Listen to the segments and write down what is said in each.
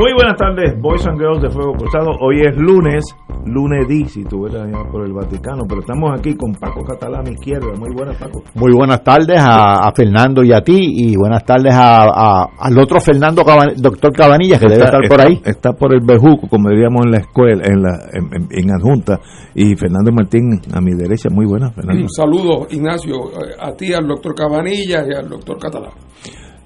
Muy buenas tardes, Boys and Girls de Fuego Cruzado. Hoy es lunes, lunes D, si tú por el Vaticano, pero estamos aquí con Paco Catalán a mi izquierda. Muy buenas, Paco. Muy buenas tardes a, Fernando y a ti, y buenas tardes a, al otro Fernando, doctor Cabanillas, que debe estar por ahí. Está por el Bejuco, como diríamos en la escuela, en, la, en, adjunta, y Fernando Martín a mi derecha. Muy buenas, Fernando. Un saludo, Ignacio, a ti, al doctor Cabanillas y al doctor Catalán.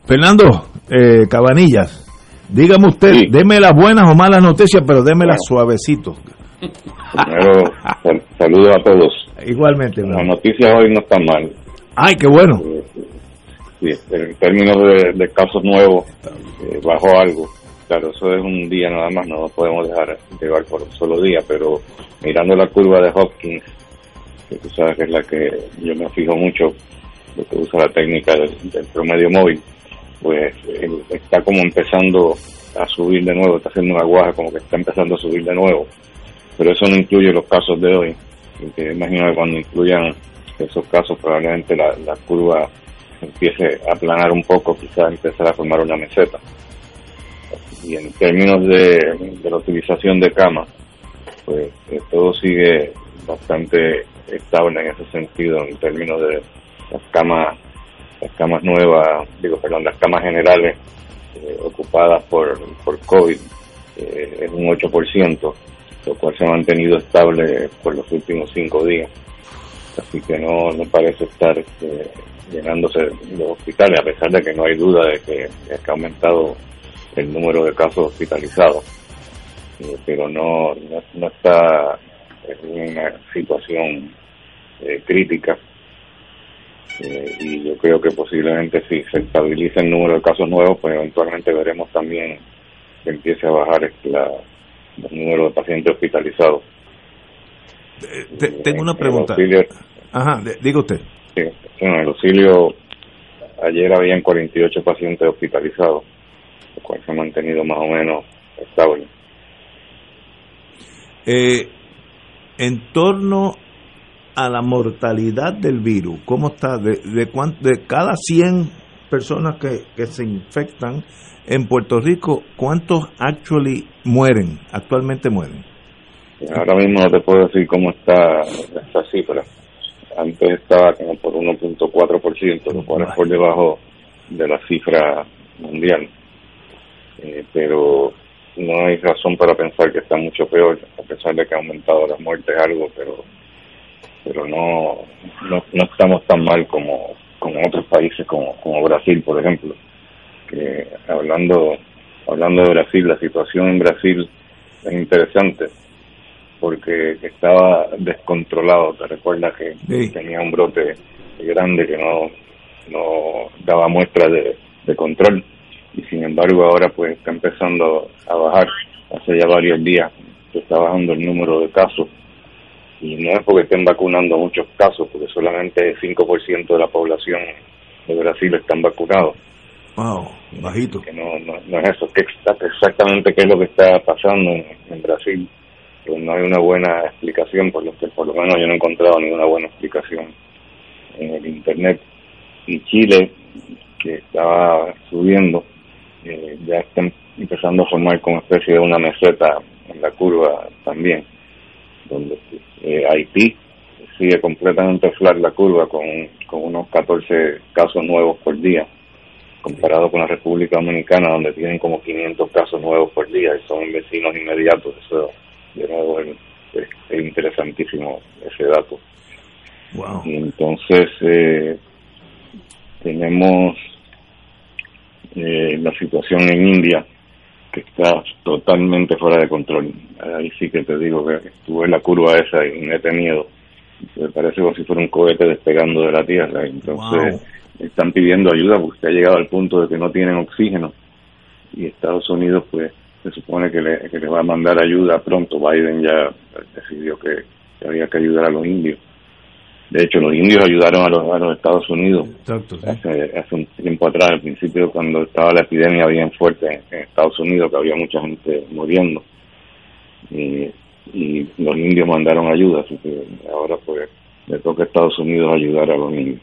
Fernando, eh, Cabanillas. Dígame usted, deme las buenas o malas noticias, pero démelas suavecito. Primero, saludos a todos. Igualmente. Las noticias hoy no están mal. Ay, qué bueno. Sí, en términos de, casos nuevos, eh, bajó algo. Claro, eso es un día nada más, no lo podemos dejar llevar por un solo día, pero mirando la curva de Hopkins, que tú sabes que es la que yo me fijo mucho, lo que usa la técnica del promedio móvil, pues está como empezando a subir de nuevo, está haciendo una guaja como que está empezando a subir de nuevo, pero eso no incluye los casos de hoy, porque imagino que cuando incluyan esos casos probablemente la, curva empiece a aplanar un poco, quizás empezar a formar una meseta. Y en términos de, la utilización de camas, pues eh, todo sigue bastante estable en ese sentido, en términos de las camas las camas nuevas, digo, perdón, las camas generales eh, ocupadas por, por COVID eh, es un 8%, lo cual se ha mantenido estable por los últimos cinco días. Así que no, no parece estar este, llenándose los hospitales, a pesar de que no hay duda de que, ha aumentado el número de casos hospitalizados. Eh, pero no, no, está en una situación crítica eh, y yo creo que posiblemente si se estabiliza el número de casos nuevos, pues eventualmente veremos también que empiece a bajar la, el número de pacientes hospitalizados. Eh, tengo una pregunta. Ajá, diga usted. En el auxilio ayer habían 48 pacientes hospitalizados, lo cual se ha mantenido más o menos estable. Eh, en torno a la mortalidad del virus? ¿Cómo está? De, de, de cada 100 personas que, que se infectan en Puerto Rico, ¿cuántos actually mueren, actualmente mueren? Ahora mismo no te puedo decir cómo está esa cifra. Antes estaba como por 1.4%, lo cual es por debajo de la cifra mundial. Eh, pero no hay razón para pensar que está mucho peor, a pesar de que ha aumentado las muertes algo, pero pero no, no, estamos tan mal como, como otros países como, como Brasil, por ejemplo. Que hablando, hablando de Brasil, la situación en Brasil es interesante porque estaba descontrolado. Te recuerdas que tenía un brote grande que no, no daba muestras de, de control y sin embargo ahora pues está empezando a bajar. Hace ya varios días que está bajando el número de casos y no es porque estén vacunando muchos casos, porque solamente el 5% de la población de Brasil están vacunados. Wow, bajito. Que no, no, es eso, que exactamente qué es lo que está pasando en, Brasil. Pues no hay una buena explicación, por lo que por lo menos yo no he encontrado ninguna buena explicación en el Internet. Y Chile, que estaba subiendo, eh, ya está empezando a formar como especie de una meseta en la curva también donde eh, Haití sigue completamente flat la curva con, con unos 14 casos nuevos por día, comparado con la República Dominicana, donde tienen como 500 casos nuevos por día y son vecinos inmediatos. Eso, de nuevo, es, interesantísimo ese dato. Wow. Y entonces, eh, tenemos eh, la situación en India, que está totalmente fuera de control. Ahí sí que te digo que estuve en la curva esa y me he tenido. Me parece como si fuera un cohete despegando de la Tierra. Entonces están pidiendo ayuda porque ha llegado al punto de que no tienen oxígeno. Y Estados Unidos pues se supone que le, que le va a mandar ayuda pronto. Biden ya decidió que, había que ayudar a los indios. De hecho, los indios ayudaron a los, a los Estados Unidos hace, hace un tiempo atrás, al principio cuando estaba la epidemia bien fuerte en, Estados Unidos, que había mucha gente muriendo. Y, y los indios mandaron ayuda, así que ahora pues le toca a Estados Unidos ayudar a los indios.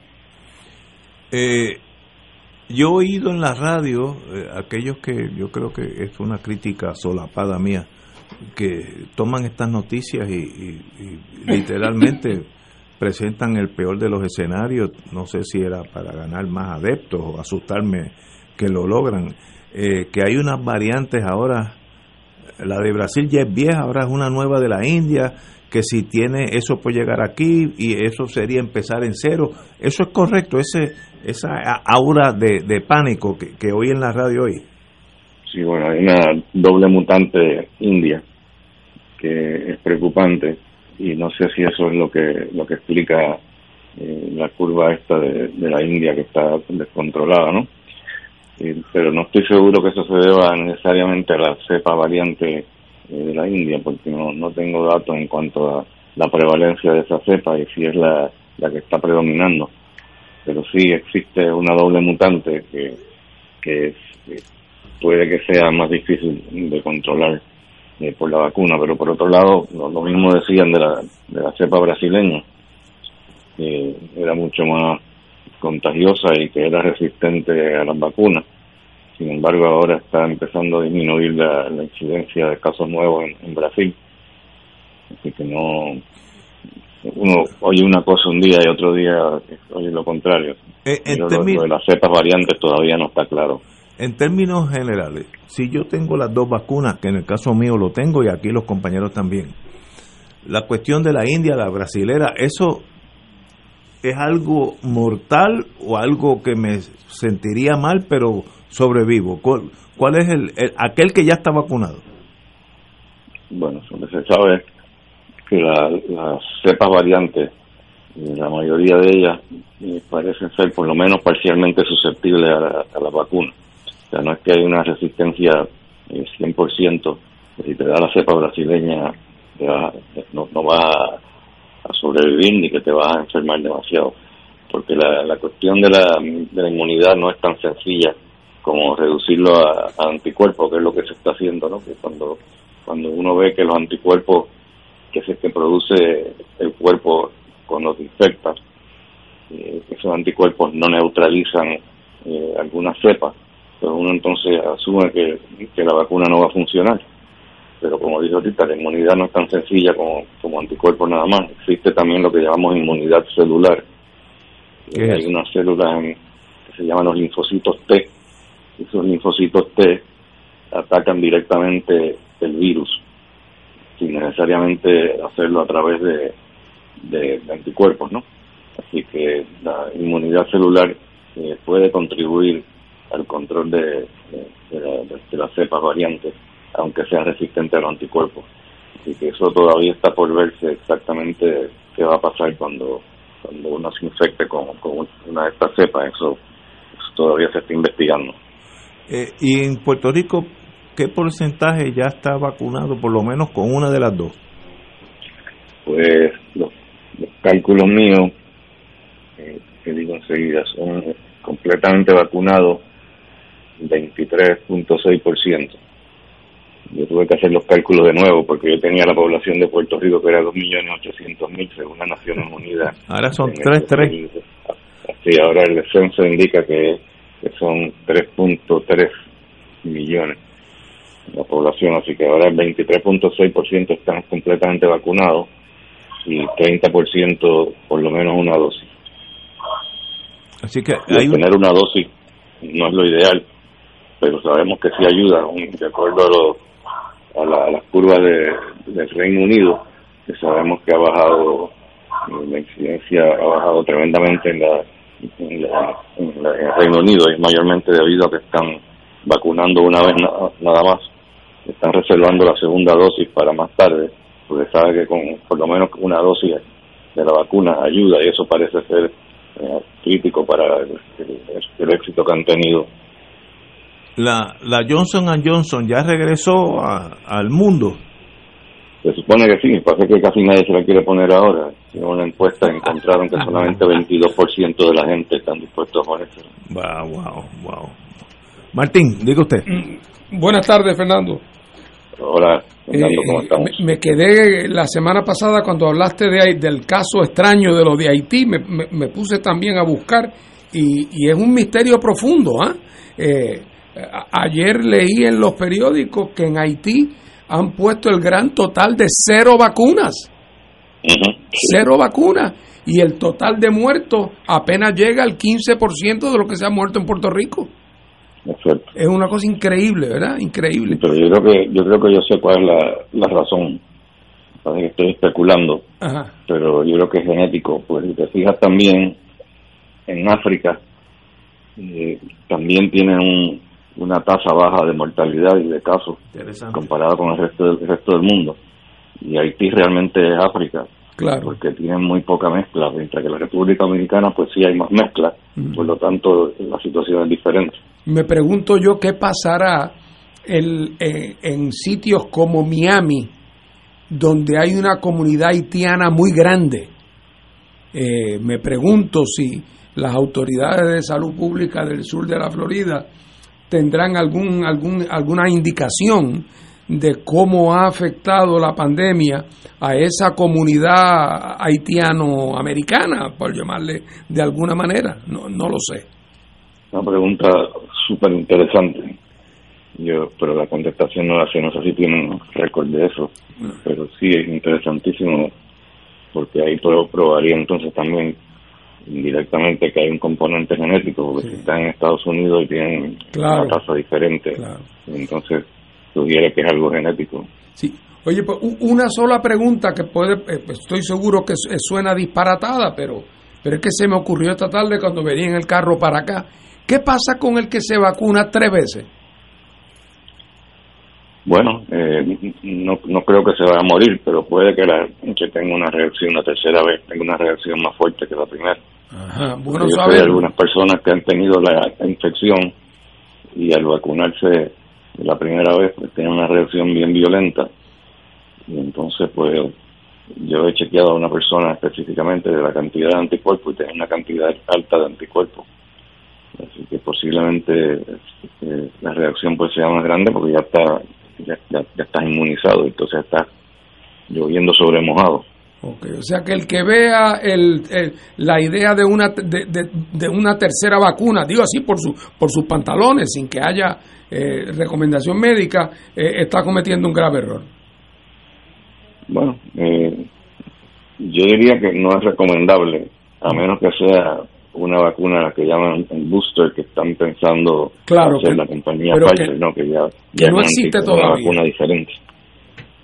Eh, yo he oído en la radio, eh, aquellos que yo creo que es una crítica solapada mía, que toman estas noticias y, literalmente presentan el peor de los escenarios, no sé si era para ganar más adeptos o asustarme que lo logran, eh, que hay unas variantes ahora, la de Brasil ya es vieja, ahora es una nueva de la India, que si tiene eso puede llegar aquí y eso sería empezar en cero. Eso es correcto, ese esa aura de, pánico que, oí en la radio hoy. Sí, bueno, hay una doble mutante india que es preocupante y no sé si eso es lo que lo que explica eh, la curva esta de, la India que está descontrolada, ¿no? pero no estoy seguro que eso se deba necesariamente a la cepa variante eh, de la India, porque no, no tengo datos en cuanto a la prevalencia de esa cepa y si es la, la que está predominando. Pero sí existe una doble mutante que, que, puede que sea más difícil de controlar eh, por la vacuna, pero por otro lado, lo, mismo decían de la, de la cepa brasileña, que era mucho más contagiosa y que era resistente a las vacunas sin embargo, ahora está empezando a disminuir la, incidencia de casos nuevos en, Brasil. Así que no. Uno oye una cosa un día y otro día oye lo contrario. Eh, lo, de las cepas variantes todavía no está claro. En términos generales, si yo tengo las dos vacunas, que en el caso mío lo tengo y aquí los compañeros también, la cuestión de la India, la brasilera, ¿eso es algo mortal o algo que me sentiría mal, pero sobrevivo? ¿Cuál, es el, aquel que ya está vacunado? Bueno, se sabe que las cepas variantes, la mayoría de ellas eh, parecen ser por lo menos parcialmente susceptibles a la, vacuna. O sea, no es que hay una resistencia eh, 100%, que si te da la cepa brasileña no, no vas a, sobrevivir ni que te vas a enfermar demasiado. Porque la, la cuestión de la, de la inmunidad no es tan sencilla como reducirlo a, anticuerpos, que es lo que se está haciendo, ¿no? Que cuando, cuando uno ve que los anticuerpos que es que produce el cuerpo cuando se infecta, eh, esos anticuerpos no neutralizan eh, algunas cepas, pues uno entonces asume que, que la vacuna no va a funcionar. Pero como dijo ahorita, la inmunidad no es tan sencilla como, como anticuerpos nada más. Existe también lo que llamamos inmunidad celular. Hay unas células que se llaman los linfocitos T, esos linfocitos T atacan directamente el virus sin necesariamente hacerlo a través de, de, anticuerpos, ¿no? Así que la inmunidad celular eh, puede contribuir al control de, de, las cepas variantes, aunque sea resistente a los anticuerpos. Así que eso todavía está por verse exactamente qué va a pasar cuando, cuando uno se infecte con, con una de estas cepas. eso todavía se está investigando. Eh, y en Puerto Rico, ¿qué porcentaje ya está vacunado, por lo menos con una de las dos? Pues los, cálculos míos, eh, que digo enseguida, son completamente vacunados 23.6%. Yo tuve que hacer los cálculos de nuevo porque yo tenía la población de Puerto Rico que era 2.800.000 según las Naciones Unidas. Ahora son 3.3. Sí, ahora el descenso indica que que son 3.3 millones la población, así que ahora el 23.6% están completamente vacunados y 30% por lo menos una dosis. Así que tener una dosis no es lo ideal, pero sabemos que sí ayuda, de acuerdo a, a, las curvas de, del Reino Unido, que sabemos que ha bajado, la incidencia ha bajado tremendamente en la en, el Reino Unido y mayormente debido a que están vacunando una vez nada más, están reservando la segunda dosis para más tarde, porque sabe que con por lo menos una dosis de la vacuna ayuda y eso parece ser eh, crítico para el, éxito que han tenido la, la Johnson Johnson ya regresó al mundo. Se supone que sí, pasa que casi nadie se la quiere poner ahora. En una encuesta encontraron que solamente 22% de la gente están dispuestos a ponérsela. Wow, wow, wow. Martín, diga usted. Mm, buenas tardes, Fernando. Hola, Fernando, ¿cómo Eh, estamos? me, me quedé la semana pasada cuando hablaste de, del caso extraño de lo de Haití, me, me- me puse también a buscar y, y es un misterio profundo. ¿ah? Eh, a- ayer leí en los periódicos que en Haití han puesto el gran total de cero vacunas, cero vacunas, y el total de muertos apenas llega al 15% de lo que se ha muerto en Puerto Rico. es una cosa increíble, ¿verdad? Increíble. Pero yo creo que yo creo que yo sé cuál es la, la razón. Parece que estoy especulando, Ajá. pero yo creo que es genético. Pues si te fijas también en África, eh, también tienen un- una tasa baja de mortalidad y de casos comparado con el resto del, el resto del mundo. Y Haití realmente es África, Claro. porque tienen muy poca mezcla, mientras que la República Dominicana pues sí hay más mezcla, por lo tanto la situación es diferente. Me pregunto yo qué pasará el- en, en sitios como Miami, donde hay una comunidad haitiana muy grande. Eh, me pregunto si las autoridades de salud pública del sur de la Florida tendrán algún, algún, alguna indicación de cómo ha afectado la pandemia a esa comunidad haitiano-americana, por llamarle de alguna manera. No, no lo sé. Una pregunta súper interesante. Yo, pero la contestación no la sé, no sé si tienen récord de eso, pero sí es interesantísimo porque ahí pro- probaría entonces también indirectamente que hay un componente genético, porque Sí. si están en Estados Unidos y tienen Claro. una tasa diferente, Claro. entonces sugiere que es algo genético. Sí. Oye, pues una sola pregunta que puede, eh, pues, estoy seguro que su- suena disparatada, pero, pero es que se me ocurrió esta tarde cuando venía en el carro para acá. ¿Qué pasa con el que se vacuna tres veces? Bueno, eh, no, no creo que se vaya a morir, pero puede que, la, que tenga una reacción una tercera vez, tenga una reacción más fuerte que la primera. Ajá, bueno Yo sé de saber. algunas personas que han tenido la infección y al vacunarse la primera vez pues tienen una reacción bien violenta y entonces pues yo he chequeado a una persona específicamente de la cantidad de anticuerpos y tiene una cantidad alta de anticuerpos así que posiblemente eh, la reacción pues sea más grande porque ya está ya, ya, ya estás inmunizado entonces está lloviendo sobre mojado Ok, O sea que el que vea el, el- la idea de una de, de- de una tercera vacuna, digo así por su, por sus pantalones, sin que haya eh, recomendación médica, eh, está cometiendo un grave error. Bueno, eh, yo diría que no es recomendable, a menos que sea una vacuna la que llaman un booster que están pensando Claro, hacer que- la compañía Pfizer, que- no, que ya, que ya no es existe anti- una todavía. vacuna diferente.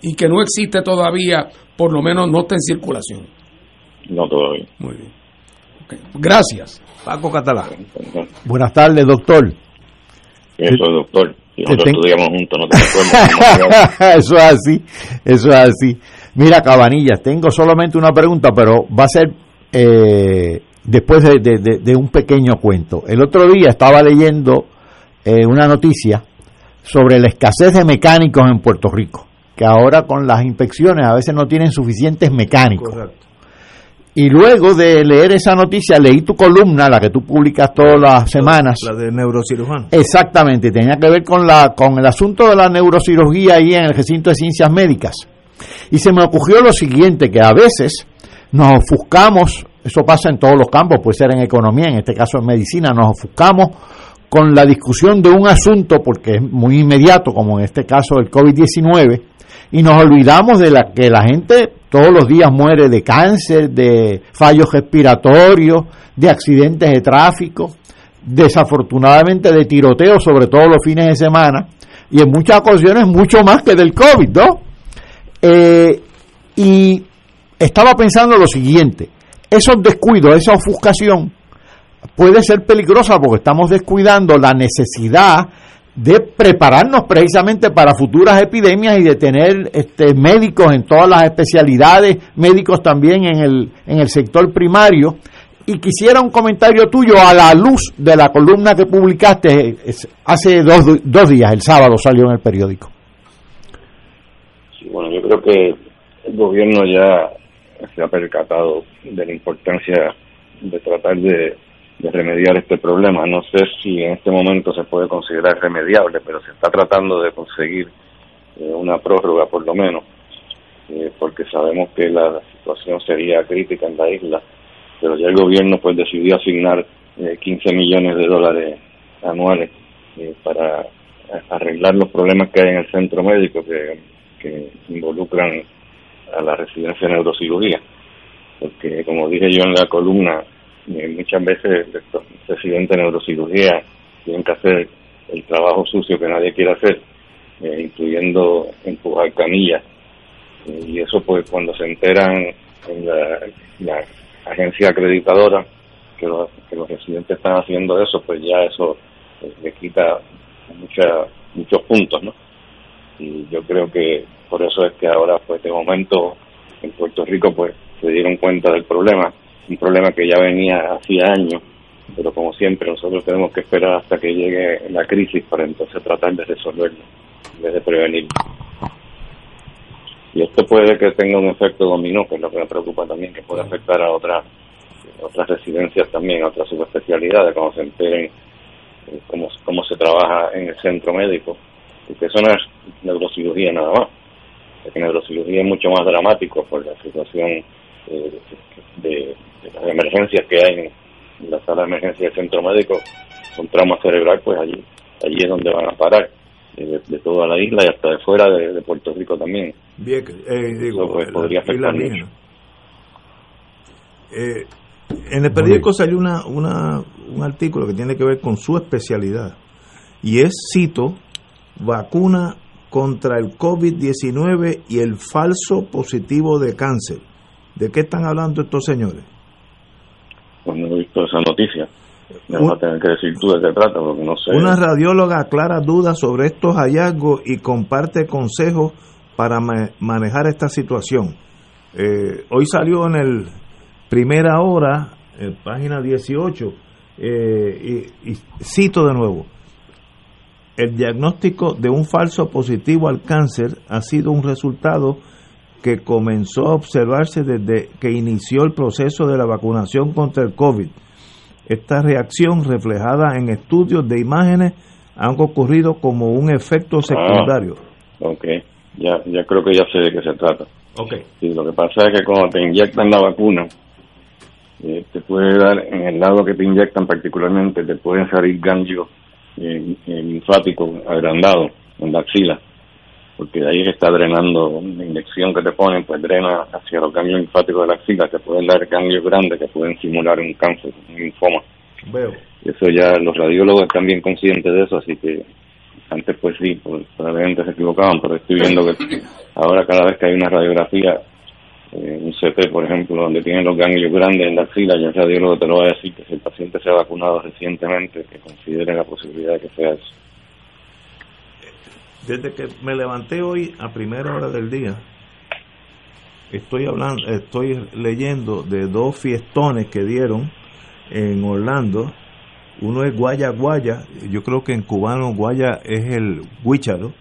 y que no existe todavía, por lo menos no está en circulación. No todavía. Muy bien. Gracias. Paco Catalá. Buenas tardes, doctor. Eso, doctor. Si nosotros estudiamos juntos, no te eso es así, eso es así. Mira, Cabanillas, tengo solamente una pregunta, pero va a ser eh, después de, de- un pequeño cuento. El otro día estaba leyendo eh, una noticia sobre la escasez de mecánicos en Puerto Rico, que ahora con las inspecciones a veces no tienen suficientes mecánicos. Correcto. Y luego de leer esa noticia, leí tu columna, la que tú publicas todas las semanas. La de neurocirujano. Exactamente, tenía que ver con la con el asunto de la neurocirugía ahí en el recinto de ciencias médicas. Y se me ocurrió lo siguiente, que a veces nos ofuscamos, eso pasa en todos los campos, puede ser en economía, en este caso en medicina, nos ofuscamos con la discusión de un asunto, porque es muy inmediato, como en este caso el COVID-19, y nos olvidamos de la que la gente todos los días muere de cáncer, de fallos respiratorios, de accidentes de tráfico, desafortunadamente de tiroteo, sobre todo los fines de semana, y en muchas ocasiones mucho más que del COVID, ¿no? Eh, y estaba pensando lo siguiente, esos descuidos, esa ofuscación, puede ser peligrosa porque estamos descuidando la necesidad de prepararnos precisamente para futuras epidemias y de tener este, médicos en todas las especialidades, médicos también en el, en el sector primario, y quisiera un comentario tuyo a la luz de la columna que publicaste hace dos, dos días, el sábado salió en el periódico. Sí, bueno, yo creo que el gobierno ya se ha percatado de la importancia de tratar de, remediar este problema. No sé si en este momento se puede considerar remediable, pero se está tratando de conseguir eh, una prórroga por lo menos, eh, porque sabemos que la situación sería crítica en la isla pero ya el gobierno pues decidió asignar 15 eh, millones de dólares anuales eh, para arreglar los problemas que hay en el centro médico que involucran a la residencia de neurocirugía. Porque como dije yo en la columna, eh, muchas veces los residentes de neurocirugía tienen que hacer el trabajo sucio que nadie quiere hacer, incluyendo empujar camillas. y eso pues cuando se enteran en la, la agencia acreditadora que los, que los residentes están haciendo eso, pues ya eso eh, le quita mucha, muchos puntos, ¿no? Y yo creo que por eso es que ahora, pues de momento, en Puerto Rico, pues se dieron cuenta del problema, un problema que ya venía hacía años, pero como siempre nosotros tenemos que esperar hasta que llegue la crisis para entonces tratar de resolverlo, en vez de prevenirlo. Y esto puede que tenga un efecto dominó, que es lo que me preocupa también, que puede afectar a otras otras residencias también, a otras subespecialidades, como se enteren cómo, cómo se trabaja en el centro médico. Porque eso no es neurocirugía nada más. Porque neurocirugía es mucho más dramático por la situación eh, de, las emergencias que hay en la sala de emergencia del centro médico con trauma cerebral, pues allí, allí es donde van a parar de, toda la isla y hasta de fuera de, Puerto Rico también. Bien, eh, digo, pues, podría afectar mucho. Eh, en el periódico salió una, una, un artículo que tiene que ver con su especialidad y es, cito, vacuna contra el COVID-19 y el falso positivo de cáncer. ¿De qué están hablando estos señores? Pues no he visto esa noticia. Me vas a tener que decir tú de qué trata, porque no sé. Una radióloga aclara dudas sobre estos hallazgos y comparte consejos para manejar esta situación. Eh, hoy salió en el Primera Hora, en página 18, eh, y, y cito de nuevo. El diagnóstico de un falso positivo al cáncer ha sido un resultado que comenzó a observarse desde que inició el proceso de la vacunación contra el COVID esta reacción reflejada en estudios de imágenes han ocurrido como un efecto secundario. Ah, ok, ya, ya creo que ya sé de qué se trata. Ok. Sí, lo que pasa es que cuando te inyectan la vacuna, eh, te puede dar, en el lado que te inyectan particularmente, te pueden salir ganglios eh, linfáticos agrandados en la axila porque ahí está drenando la inyección que te ponen, pues drena hacia los ganglios linfáticos de la axila, que pueden dar ganglios grandes que pueden simular un cáncer, un linfoma. Veo. Eso ya los radiólogos están bien conscientes de eso, así que antes pues sí, pues, probablemente se equivocaban, pero estoy viendo que ahora cada vez que hay una radiografía, eh, un CT por ejemplo, donde tienen los ganglios grandes en la axila, ya el radiólogo te lo va a decir que si el paciente se ha vacunado recientemente, que considere la posibilidad de que sea eso. Desde que me levanté hoy a primera hora del día, estoy hablando, estoy leyendo de dos fiestones que dieron en Orlando. Uno es Guaya Guaya, yo creo que en cubano Guaya es el Huicharo,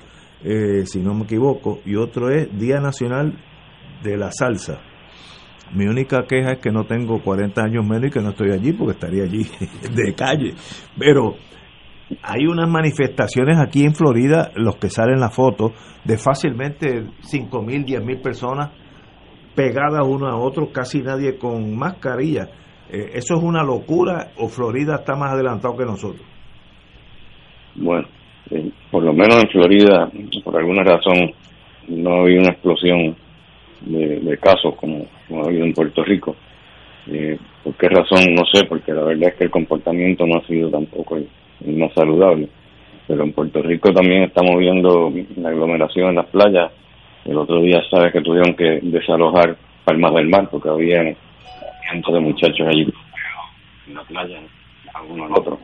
eh, si no me equivoco, y otro es Día Nacional de la Salsa. Mi única queja es que no tengo 40 años menos y que no estoy allí porque estaría allí de calle. Pero hay unas manifestaciones aquí en Florida, los que salen la foto, de fácilmente 5 mil, 10 mil personas pegadas uno a otro, casi nadie con mascarilla. Eh, ¿Eso es una locura o Florida está más adelantado que nosotros? Bueno, eh, por lo menos en Florida, por alguna razón, no ha habido una explosión de, casos como, ha habido en Puerto Rico. Eh, ¿Por qué razón? No sé, porque la verdad es que el comportamiento no ha sido tampoco no saludable. Pero en Puerto Rico también estamos viendo la aglomeración en las playas. El otro día, sabes que tuvieron que desalojar Palmas del Mar porque había cientos de muchachos allí en la playa, algunos al otro.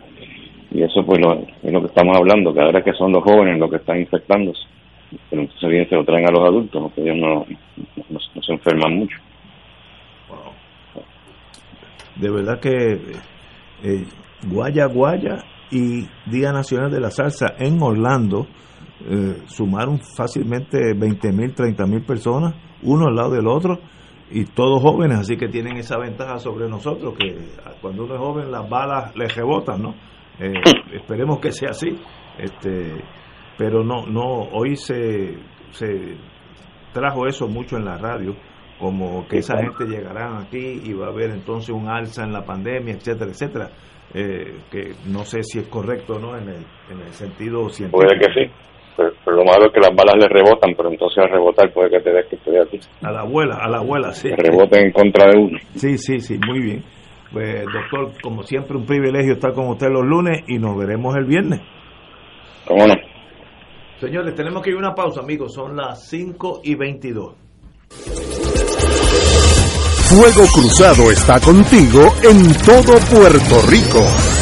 Y eso pues es lo que estamos hablando, que ahora que son los jóvenes los que están infectándose. Pero entonces bien se lo traen a los adultos, porque ellos no, no se enferman mucho. de verdad que eh, Guaya Guaya y Día Nacional de la Salsa en Orlando eh, sumaron fácilmente 20 mil, 30 mil personas, uno al lado del otro, y todos jóvenes, así que tienen esa ventaja sobre nosotros, que cuando uno es joven las balas le rebotan, ¿no? Eh, esperemos que sea así, este, pero no, no, hoy se, se trajo eso mucho en la radio, como que esa gente llegará aquí y va a haber entonces un alza en la pandemia, etcétera, etcétera, eh, que no sé si es correcto o no en el, en el sentido científico. Puede que sí. Pero, lo malo es que las balas le rebotan, pero entonces al rebotar puede que te des que estoy aquí. A la abuela, a la abuela, sí. reboten en contra de uno. Sí, sí, sí, muy bien. Pues, doctor, como siempre, un privilegio estar con usted los lunes y nos veremos el viernes. ¿Cómo no? Señores, tenemos que ir a una pausa, amigos. Son las 5 y 22. Fuego Cruzado está contigo en todo Puerto Rico.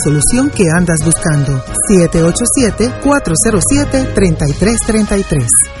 solución que andas buscando. 787-407-3333.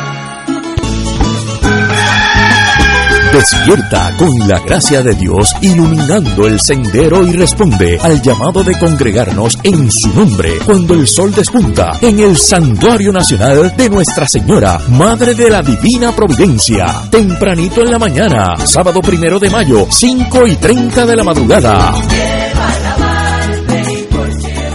Despierta con la gracia de Dios iluminando el sendero y responde al llamado de congregarnos en su nombre cuando el sol despunta en el Santuario Nacional de Nuestra Señora, Madre de la Divina Providencia. Tempranito en la mañana, sábado primero de mayo, 5 y 30 de la madrugada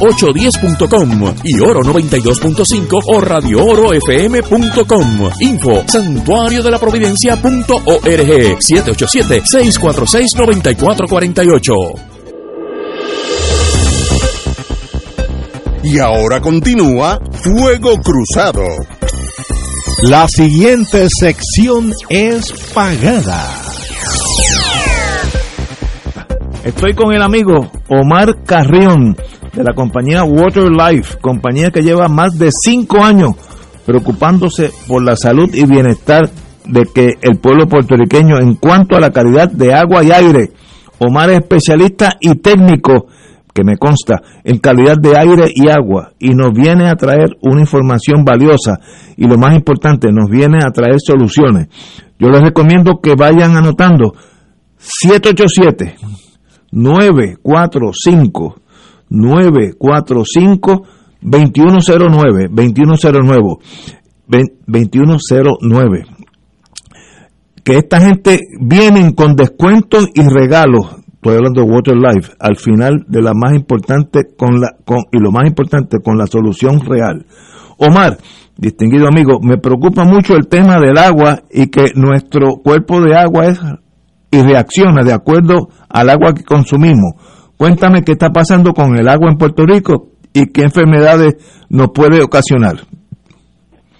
810.com y Oro 92.5 o Radio Oro FM.com. Info santuario de la providencia.org 787-646-9448. Y ahora continúa Fuego Cruzado. La siguiente sección es pagada. Estoy con el amigo Omar Carrión de la compañía Water Life, compañía que lleva más de cinco años preocupándose por la salud y bienestar de que el pueblo puertorriqueño en cuanto a la calidad de agua y aire. Omar es especialista y técnico, que me consta, en calidad de aire y agua y nos viene a traer una información valiosa y lo más importante, nos viene a traer soluciones. Yo les recomiendo que vayan anotando 787 945 945 2109 2109 2109 que esta gente vienen con descuentos y regalos estoy hablando de Water Life al final de la más importante con la con y lo más importante con la solución real. Omar distinguido amigo me preocupa mucho el tema del agua y que nuestro cuerpo de agua es y reacciona de acuerdo al agua que consumimos Cuéntame qué está pasando con el agua en Puerto Rico y qué enfermedades nos puede ocasionar.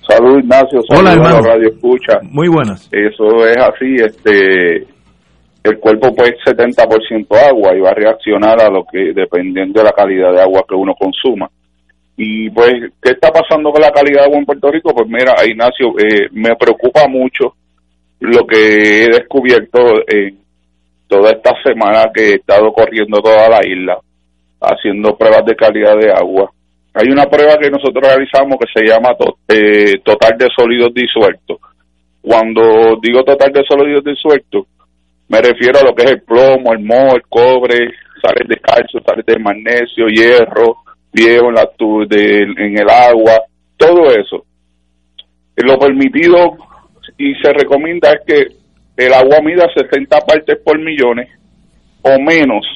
Salud, Ignacio. Hola, hermano. Radio Escucha. Muy buenas. Eso es así, este el cuerpo pues 70% agua y va a reaccionar a lo que dependiendo de la calidad de agua que uno consuma. Y pues, ¿qué está pasando con la calidad de agua en Puerto Rico? Pues mira, Ignacio, eh, me preocupa mucho lo que he descubierto en toda esta semana que he estado corriendo toda la isla, haciendo pruebas de calidad de agua. Hay una prueba que nosotros realizamos que se llama eh, total de sólidos disueltos. Cuando digo total de sólidos disueltos, me refiero a lo que es el plomo, el moho, el cobre, sales de calcio, sales de magnesio, hierro, viejo en, la, en el agua, todo eso. Lo permitido y se recomienda es que el agua mida 60 partes por millones o menos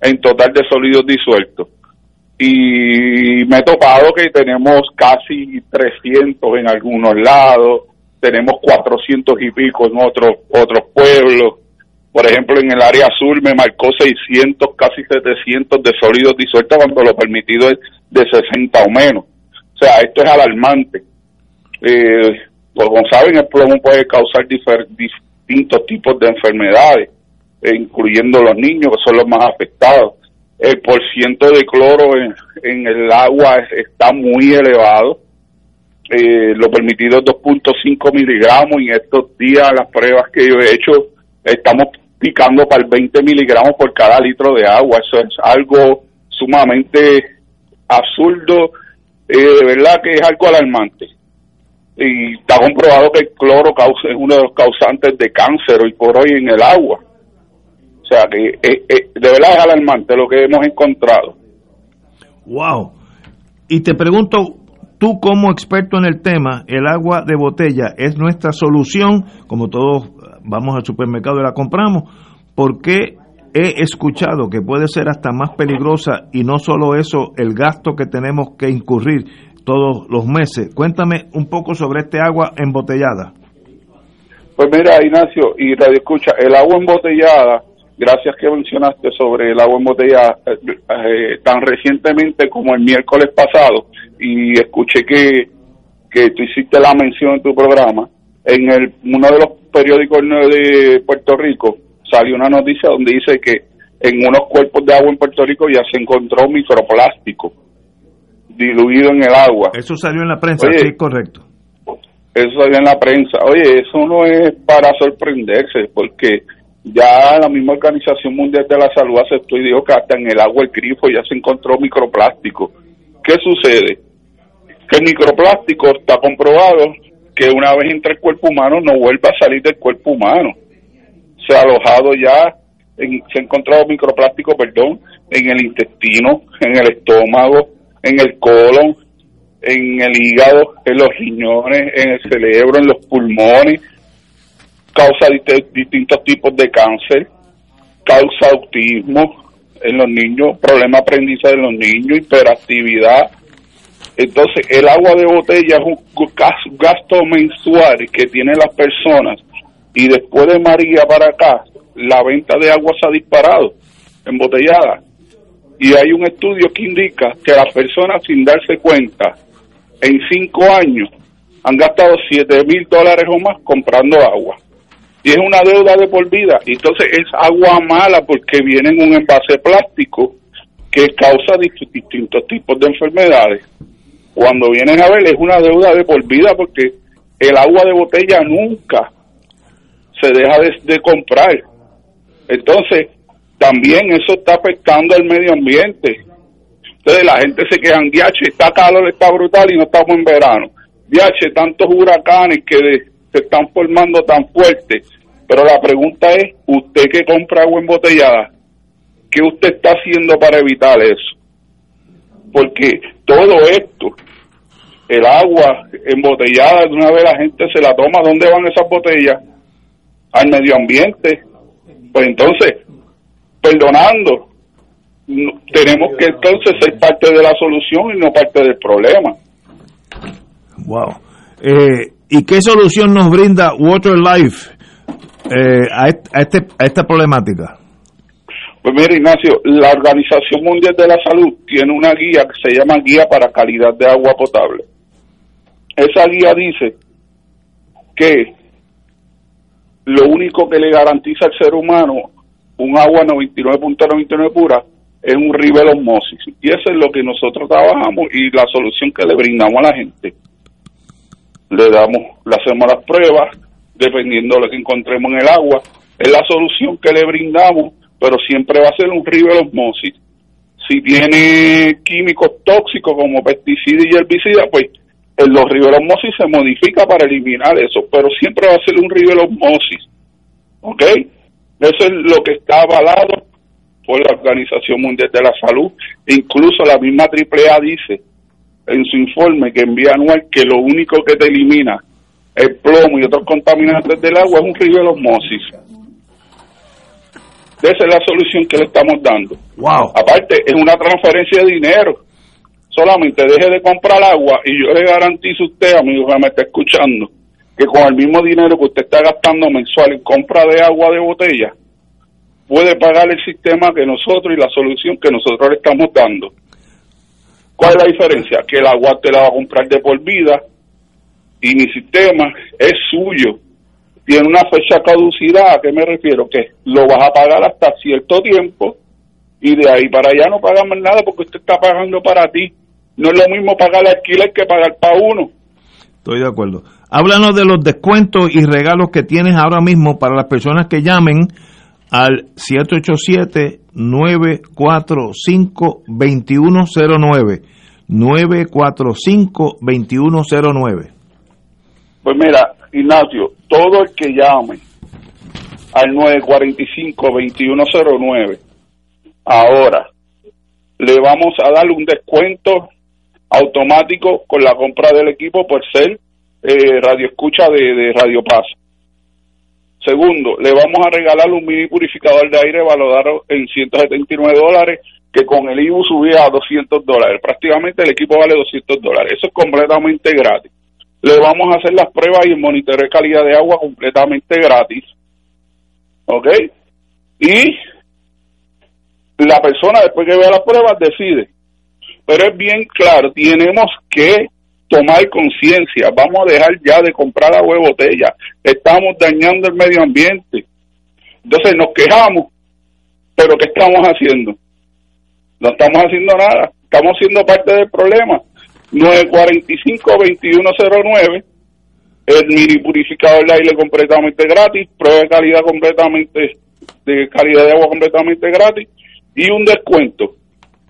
en total de sólidos disueltos. Y me he topado que tenemos casi 300 en algunos lados, tenemos 400 y pico en otros otros pueblos. Por ejemplo, en el área sur me marcó 600, casi 700 de sólidos disueltos cuando lo permitido es de 60 o menos. O sea, esto es alarmante. Eh, como saben, el plomo puede causar distintos tipos de enfermedades, eh, incluyendo los niños, que son los más afectados. El porciento de cloro en, el agua está muy elevado. Eh, lo permitido es 2.5 miligramos y en estos días las pruebas que yo he hecho estamos picando para el 20 miligramos por cada litro de agua. Eso es algo sumamente absurdo, eh, de verdad que es algo alarmante y está comprobado que el cloro es uno de los causantes de cáncer hoy por hoy en el agua. O sea que eh, eh, de verdad es alarmante lo que hemos encontrado. Wow. Y te pregunto, tú como experto en el tema, el agua de botella es nuestra solución, como todos vamos al supermercado y la compramos, ¿por qué he escuchado que puede ser hasta más peligrosa y no solo eso, el gasto que tenemos que incurrir todos los meses. Cuéntame un poco sobre este agua embotellada. Pues mira, Ignacio, y Radio Escucha, el agua embotellada, gracias que mencionaste sobre el agua embotellada eh, eh, tan recientemente como el miércoles pasado, y escuché que, que tú hiciste la mención en tu programa, en el, uno de los periódicos de Puerto Rico salió una noticia donde dice que en unos cuerpos de agua en Puerto Rico ya se encontró microplástico diluido en el agua. Eso salió en la prensa, sí, correcto. Eso salió en la prensa. Oye, eso no es para sorprenderse, porque ya la misma Organización Mundial de la Salud aceptó y dijo que hasta en el agua el grifo ya se encontró microplástico. ¿Qué sucede? Que el microplástico está comprobado que una vez entra el cuerpo humano no vuelve a salir del cuerpo humano. Se ha alojado ya, se ha encontrado microplástico, perdón, en el intestino, en el estómago, en el colon, en el hígado, en los riñones, en el cerebro, en los pulmones, causa distintos tipos de cáncer, causa autismo en los niños, problema de aprendizaje en los niños, hiperactividad. Entonces, el agua de botella es un gasto mensual que tienen las personas. Y después de María para acá, la venta de agua se ha disparado, embotellada y hay un estudio que indica que las personas sin darse cuenta en cinco años han gastado siete mil dólares o más comprando agua. Y es una deuda de por vida. Entonces es agua mala porque viene en un envase plástico que causa distintos tipos de enfermedades. Cuando vienen a ver es una deuda de por vida porque el agua de botella nunca se deja de, de comprar. Entonces también eso está afectando al medio ambiente. Entonces la gente se queja, diache, está calor, está brutal y no estamos en verano. Diache, tantos huracanes que se están formando tan fuertes. Pero la pregunta es, usted que compra agua embotellada, ¿qué usted está haciendo para evitar eso? Porque todo esto, el agua embotellada, de una vez la gente se la toma, ¿dónde van esas botellas? Al medio ambiente. Pues entonces, perdonando. Tenemos que entonces ser parte de la solución y no parte del problema. Wow. Eh, ¿Y qué solución nos brinda Water Life eh, a, este, a esta problemática? Pues mira, Ignacio, la Organización Mundial de la Salud tiene una guía que se llama Guía para Calidad de Agua Potable. esa guía dice que lo único que le garantiza al ser humano un agua 99.99 pura es un rivel osmosis. Y eso es lo que nosotros trabajamos y la solución que le brindamos a la gente. Le damos, le hacemos las pruebas, dependiendo de lo que encontremos en el agua. Es la solución que le brindamos, pero siempre va a ser un rivel osmosis. Si tiene químicos tóxicos como pesticidas y herbicidas, pues en los osmosis se modifica para eliminar eso, pero siempre va a ser un osmosis. ¿Ok? Eso es lo que está avalado por la Organización Mundial de la Salud. Incluso la misma AAA dice en su informe que envía anual que lo único que te elimina el plomo y otros contaminantes del agua es un río de osmosis. Esa es la solución que le estamos dando. Wow. Aparte, es una transferencia de dinero. Solamente deje de comprar agua y yo le garantizo a usted, amigo que me está escuchando, que con el mismo dinero que usted está gastando mensual en compra de agua de botella, puede pagar el sistema que nosotros y la solución que nosotros le estamos dando. ¿Cuál es la diferencia? Que el agua te la va a comprar de por vida y mi sistema es suyo. Tiene una fecha caducidad, ¿a qué me refiero? Que lo vas a pagar hasta cierto tiempo y de ahí para allá no pagamos nada porque usted está pagando para ti. No es lo mismo pagar alquiler que pagar para uno. Estoy de acuerdo. Háblanos de los descuentos y regalos que tienes ahora mismo para las personas que llamen al 787-945-2109. 945-2109. Pues mira, Ignacio, todo el que llame al 945-2109, ahora le vamos a dar un descuento automático con la compra del equipo por ser eh, radio escucha de, Radio Paz. Segundo, le vamos a regalar un mini purificador de aire valorado en 179 dólares, que con el IBU subía a 200 dólares. Prácticamente el equipo vale 200 dólares. Eso es completamente gratis. Le vamos a hacer las pruebas y el monitoreo de calidad de agua completamente gratis. ¿Ok? Y la persona después que vea las pruebas decide pero es bien claro, tenemos que tomar conciencia, vamos a dejar ya de comprar agua de botella, estamos dañando el medio ambiente. Entonces nos quejamos, pero ¿qué estamos haciendo? No estamos haciendo nada, estamos siendo parte del problema. 945-2109, el mini purificador de aire completamente gratis, prueba de calidad completamente, de calidad de agua completamente gratis y un descuento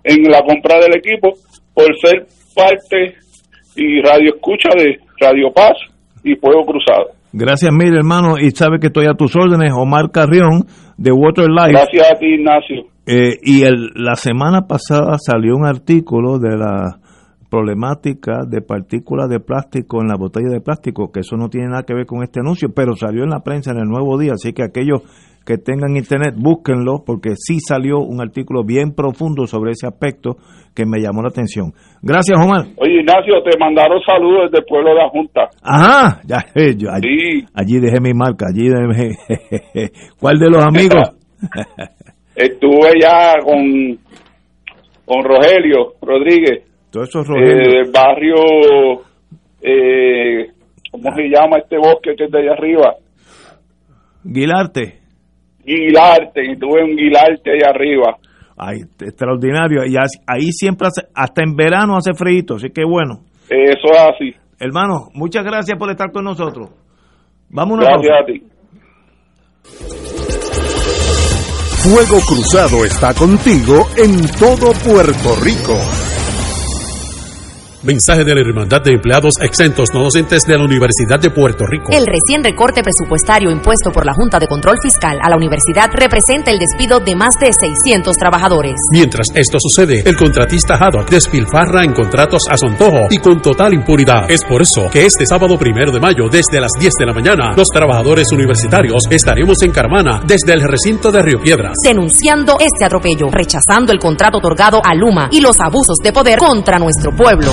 en la compra del equipo por ser parte y radio escucha de Radio Paz y Fuego Cruzado. Gracias mil hermano y sabe que estoy a tus órdenes Omar Carrión de Water Life. Gracias a ti Ignacio. Eh, y el, la semana pasada salió un artículo de la problemática de partículas de plástico en la botella de plástico, que eso no tiene nada que ver con este anuncio, pero salió en la prensa en el Nuevo Día, así que aquellos que tengan internet, búsquenlo, porque sí salió un artículo bien profundo sobre ese aspecto que me llamó la atención. Gracias, Omar. Oye, Ignacio, te mandaron saludos desde el pueblo de la Junta. Ajá, ya, yo, allí, allí dejé mi marca, allí dejé. ¿Cuál de los amigos? Estuve ya con, con Rogelio Rodríguez. Todo eso es Rogelio. Eh, del barrio, eh, ¿cómo se llama este bosque que es de allá arriba? Guilarte. Guilarte, y tuve un Guilarte ahí arriba. Ay, extraordinario. Y ahí siempre, hace, hasta en verano hace frío, así que bueno. Eso es así. Hermano, muchas gracias por estar con nosotros. Vamos Gracias a ti. Fuego Cruzado está contigo en todo Puerto Rico. Mensaje de la Hermandad de Empleados Exentos No Docentes de la Universidad de Puerto Rico. El recién recorte presupuestario impuesto por la Junta de Control Fiscal a la universidad representa el despido de más de 600 trabajadores. Mientras esto sucede, el contratista Haddock despilfarra en contratos a sontojo y con total impunidad. Es por eso que este sábado primero de mayo, desde las 10 de la mañana, los trabajadores universitarios estaremos en Carmana, desde el recinto de Río Piedras. Denunciando este atropello, rechazando el contrato otorgado a Luma y los abusos de poder contra nuestro pueblo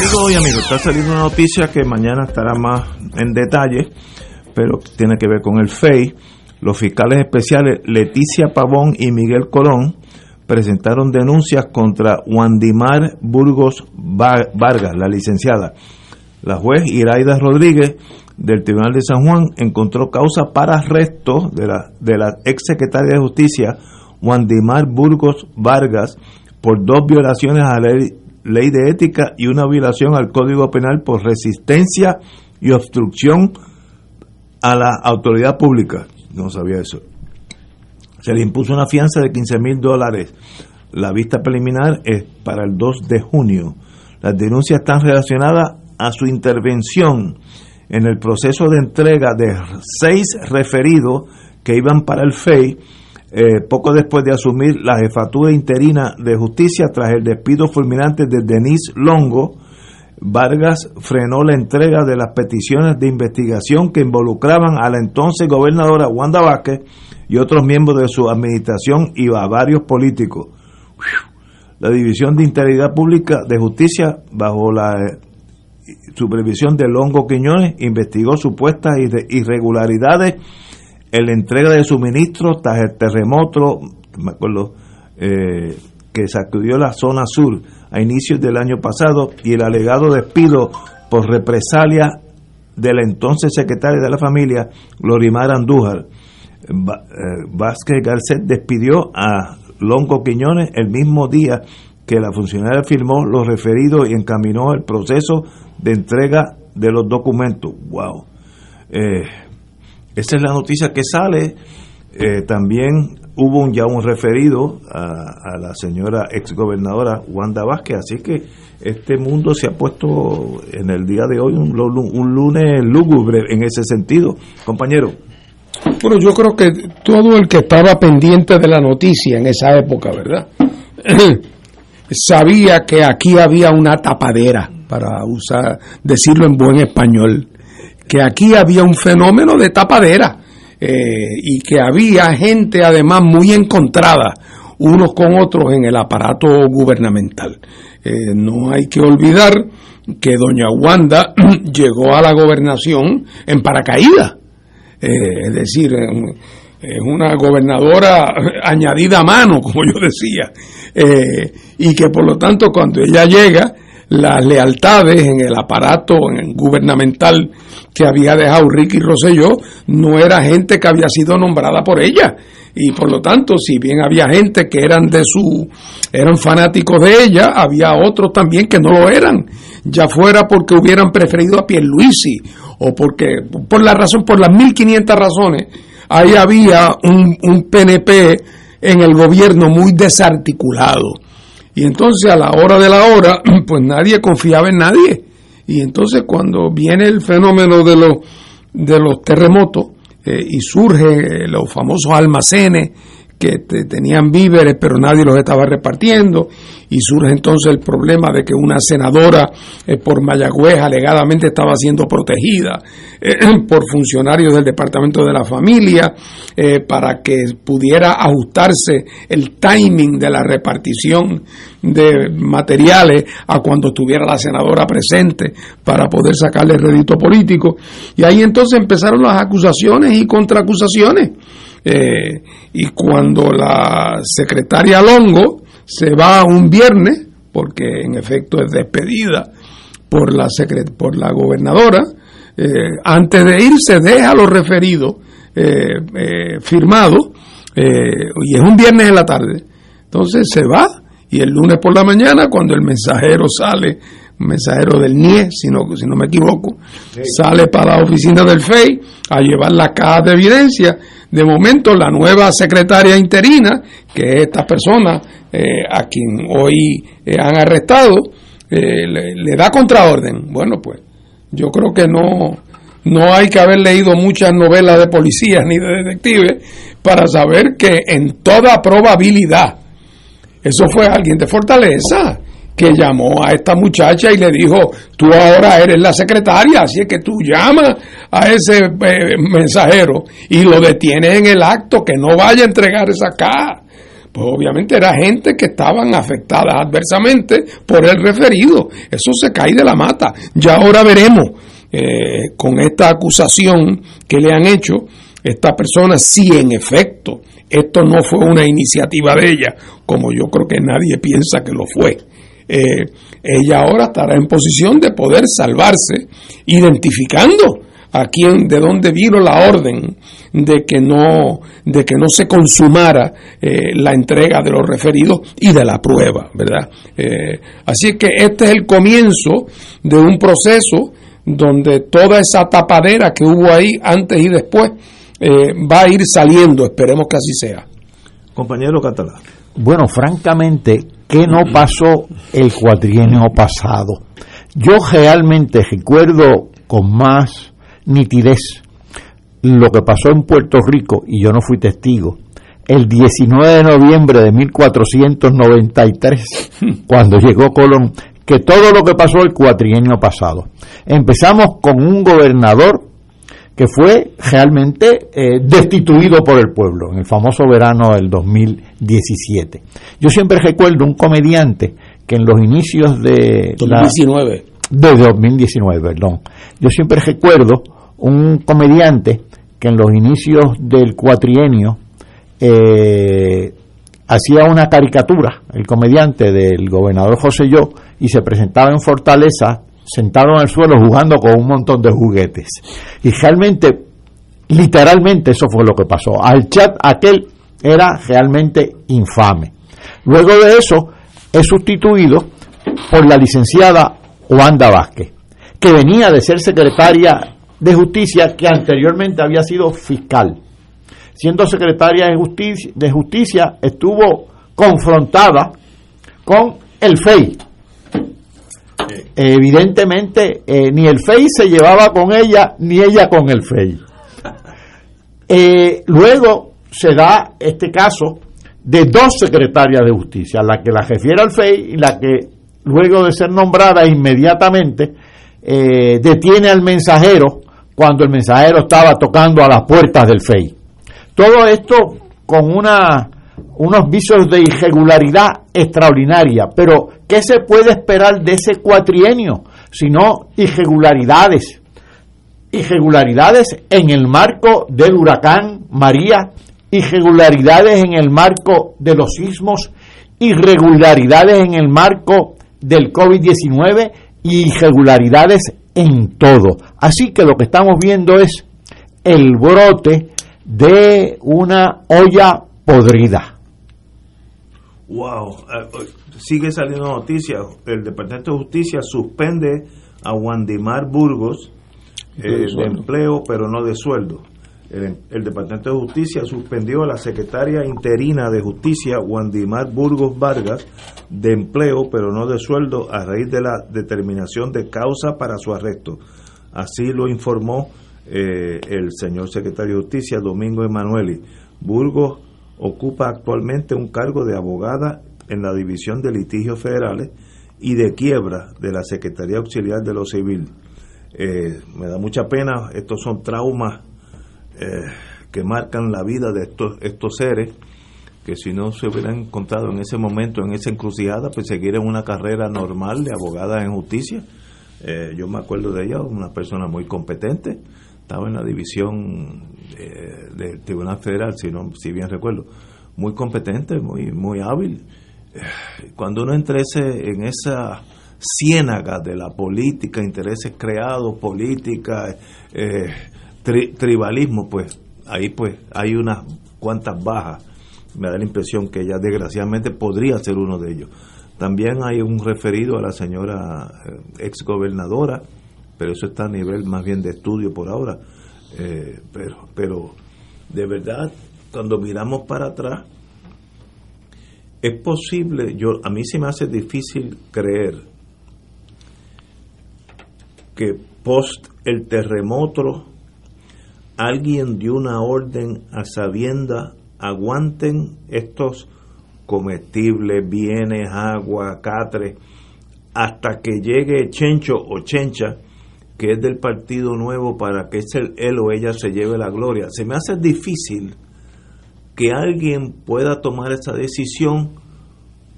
Amigos y amigos, está saliendo una noticia que mañana estará más en detalle, pero tiene que ver con el FEI. Los fiscales especiales Leticia Pavón y Miguel Colón presentaron denuncias contra Wandimar Burgos Vargas, la licenciada. La juez Iraida Rodríguez del Tribunal de San Juan encontró causa para arresto de la, de la ex secretaria de Justicia, Wandimar Burgos Vargas, por dos violaciones a la ley ley de ética y una violación al Código Penal por resistencia y obstrucción a la autoridad pública. No sabía eso. Se le impuso una fianza de 15 mil dólares. La vista preliminar es para el 2 de junio. Las denuncias están relacionadas a su intervención en el proceso de entrega de seis referidos que iban para el FEI eh, poco después de asumir la jefatura interina de justicia tras el despido fulminante de Denise Longo, Vargas frenó la entrega de las peticiones de investigación que involucraban a la entonces gobernadora Wanda Vázquez y otros miembros de su administración y a varios políticos. La División de Integridad Pública de Justicia, bajo la eh, supervisión de Longo Quiñones, investigó supuestas irregularidades en la entrega de suministros tras el terremoto, me acuerdo, eh, que sacudió la zona sur a inicios del año pasado y el alegado despido por represalia de la entonces secretaria de la familia, Lorimar Andújar. Eh, Vázquez Garcet despidió a Longo Quiñones el mismo día que la funcionaria firmó los referidos y encaminó el proceso de entrega de los documentos. ¡Wow! Esa es la noticia que sale. Eh, también hubo un, ya un referido a, la señora exgobernadora Wanda Vázquez, así que este mundo se ha puesto en el día de hoy un, un lunes lúgubre en ese sentido. Compañero. Bueno, yo creo que todo el que estaba pendiente de la noticia en esa época, ¿verdad? Sabía que aquí había una tapadera, para usar, decirlo en buen español que aquí había un fenómeno de tapadera eh, y que había gente además muy encontrada unos con otros en el aparato gubernamental. Eh, no hay que olvidar que doña Wanda llegó a la gobernación en paracaídas, eh, es decir, es una gobernadora añadida a mano, como yo decía, y que por lo tanto cuando ella llega, las lealtades en el aparato gubernamental que había dejado Ricky Rosselló no era gente que había sido nombrada por ella. Y por lo tanto si bien había gente que eran de su eran fanáticos de ella había otros también que no lo eran. Ya fuera porque hubieran preferido a Pierluisi o porque por la razón por las 1500 razones ahí había un, un PNP en el gobierno muy desarticulado y entonces a la hora de la hora pues nadie confiaba en nadie. Y entonces cuando viene el fenómeno de los, de los terremotos eh, y surgen los famosos almacenes que tenían víveres pero nadie los estaba repartiendo. Y surge entonces el problema de que una senadora eh, por Mayagüez alegadamente estaba siendo protegida eh, por funcionarios del Departamento de la Familia eh, para que pudiera ajustarse el timing de la repartición de materiales a cuando estuviera la senadora presente para poder sacarle rédito político. Y ahí entonces empezaron las acusaciones y contraacusaciones eh, y cuando la secretaria Longo se va un viernes, porque en efecto es despedida por la, por la gobernadora, eh, antes de irse deja los referidos eh, firmados, y es un viernes en la tarde. Entonces se va y el lunes por la mañana, cuando el mensajero sale, mensajero del NIE, si no, si no me equivoco, sale para la oficina del FEI a llevar la caja de evidencia de momento, la nueva secretaria interina, que es esta persona eh, a quien hoy eh, han arrestado, eh, le, da contraorden. Bueno, pues yo creo que no, no hay que haber leído muchas novelas de policías ni de detectives para saber que en toda probabilidad, eso fue alguien de Fortaleza que llamó a esta muchacha y le dijo, tú ahora eres la secretaria, así es que tú llamas a ese eh, mensajero y lo detienes en el acto, que no vaya a entregar esa caja. Pues obviamente era gente que estaban afectadas adversamente por el referido. Eso se cae de la mata. Ya ahora veremos eh, con esta acusación que le han hecho esta persona si en efecto esto no fue una iniciativa de ella, como yo creo que nadie piensa que lo fue eh, ella ahora estará en posición de poder salvarse, identificando a quién, de dónde vino la orden de que no, de que no se consumara eh, la entrega de los referidos y de la prueba, ¿verdad? Eh, así que este es el comienzo de un proceso donde toda esa tapadera que hubo ahí antes y después va a ir saliendo, esperemos que así sea. Compañero Catalán. Bueno, francamente, ¿qué no pasó el cuatrienio pasado? Yo realmente recuerdo con más nitidez lo que pasó en Puerto Rico, y yo no fui testigo, el 19 de noviembre de 1493, cuando llegó Colón, que todo lo que pasó el cuatrienio pasado. Empezamos con un gobernador que fue realmente eh, destituido por el pueblo en el famoso verano del 2017. Yo siempre recuerdo un comediante que en los inicios de 2019 de 2019, perdón. Yo siempre recuerdo un comediante que en los inicios del cuatrienio eh, hacía una caricatura, el comediante del gobernador José Yo, y se presentaba en Fortaleza sentado en el suelo jugando con un montón de juguetes. Y realmente, literalmente eso fue lo que pasó. Al chat aquel era realmente infame. Luego de eso es sustituido por la licenciada Wanda Vázquez, que venía de ser secretaria de justicia que anteriormente había sido fiscal. Siendo secretaria de justicia, de justicia estuvo confrontada con el FEI, evidentemente eh, ni el FEI se llevaba con ella, ni ella con el FEI. Eh, luego se da este caso de dos secretarias de justicia, la que la refiere al FEI y la que luego de ser nombrada inmediatamente eh, detiene al mensajero cuando el mensajero estaba tocando a las puertas del FEI. Todo esto con una unos visos de irregularidad extraordinaria. Pero, ¿qué se puede esperar de ese cuatrienio? Sino irregularidades. Irregularidades en el marco del huracán María, irregularidades en el marco de los sismos, irregularidades en el marco del COVID-19 y irregularidades en todo. Así que lo que estamos viendo es el brote de una olla podrida. Wow, eh, eh, sigue saliendo noticias. El Departamento de Justicia suspende a Wandimar Burgos eh, de, empleo, pero no de sueldo. El, Departamento de Justicia suspendió a la secretaria interina de Justicia, Wandimar Burgos Vargas, de empleo, pero no de sueldo, a raíz de la determinación de causa para su arresto. Así lo informó el señor secretario de Justicia, Domingo Emanueli. Burgos ocupa actualmente un cargo de abogada en la División de Litigios Federales y de Quiebra de la Secretaría Auxiliar de lo Civil. Eh, me da mucha pena, estos son traumas eh, que marcan la vida de estos, estos seres que si no se hubieran encontrado en ese momento, en esa encrucijada, pues seguir en una carrera normal de abogada en justicia. Eh, yo me acuerdo de ella, una persona muy competente, estaba en la división del Tribunal Federal, si, no, si bien recuerdo, muy competente, muy, muy hábil. Cuando uno entra en esa ciénaga de la política, intereses creados, política, eh, tribalismo, pues ahí pues hay unas cuantas bajas. Me da la impresión que ella desgraciadamente podría ser uno de ellos. También hay un referido a la señora eh, ex gobernadora, pero eso está a nivel más bien de estudio por ahora. Eh, pero, pero de verdad, cuando miramos para atrás, es posible, yo a mí se me hace difícil creer que post el terremoto alguien dio una orden a sabienda aguanten estos comestibles, bienes, agua, catre, hasta que llegue Chencho o Chencha, que es del Partido Nuevo, para que él o ella se lleve la gloria. Se me hace difícil que alguien pueda tomar esa decisión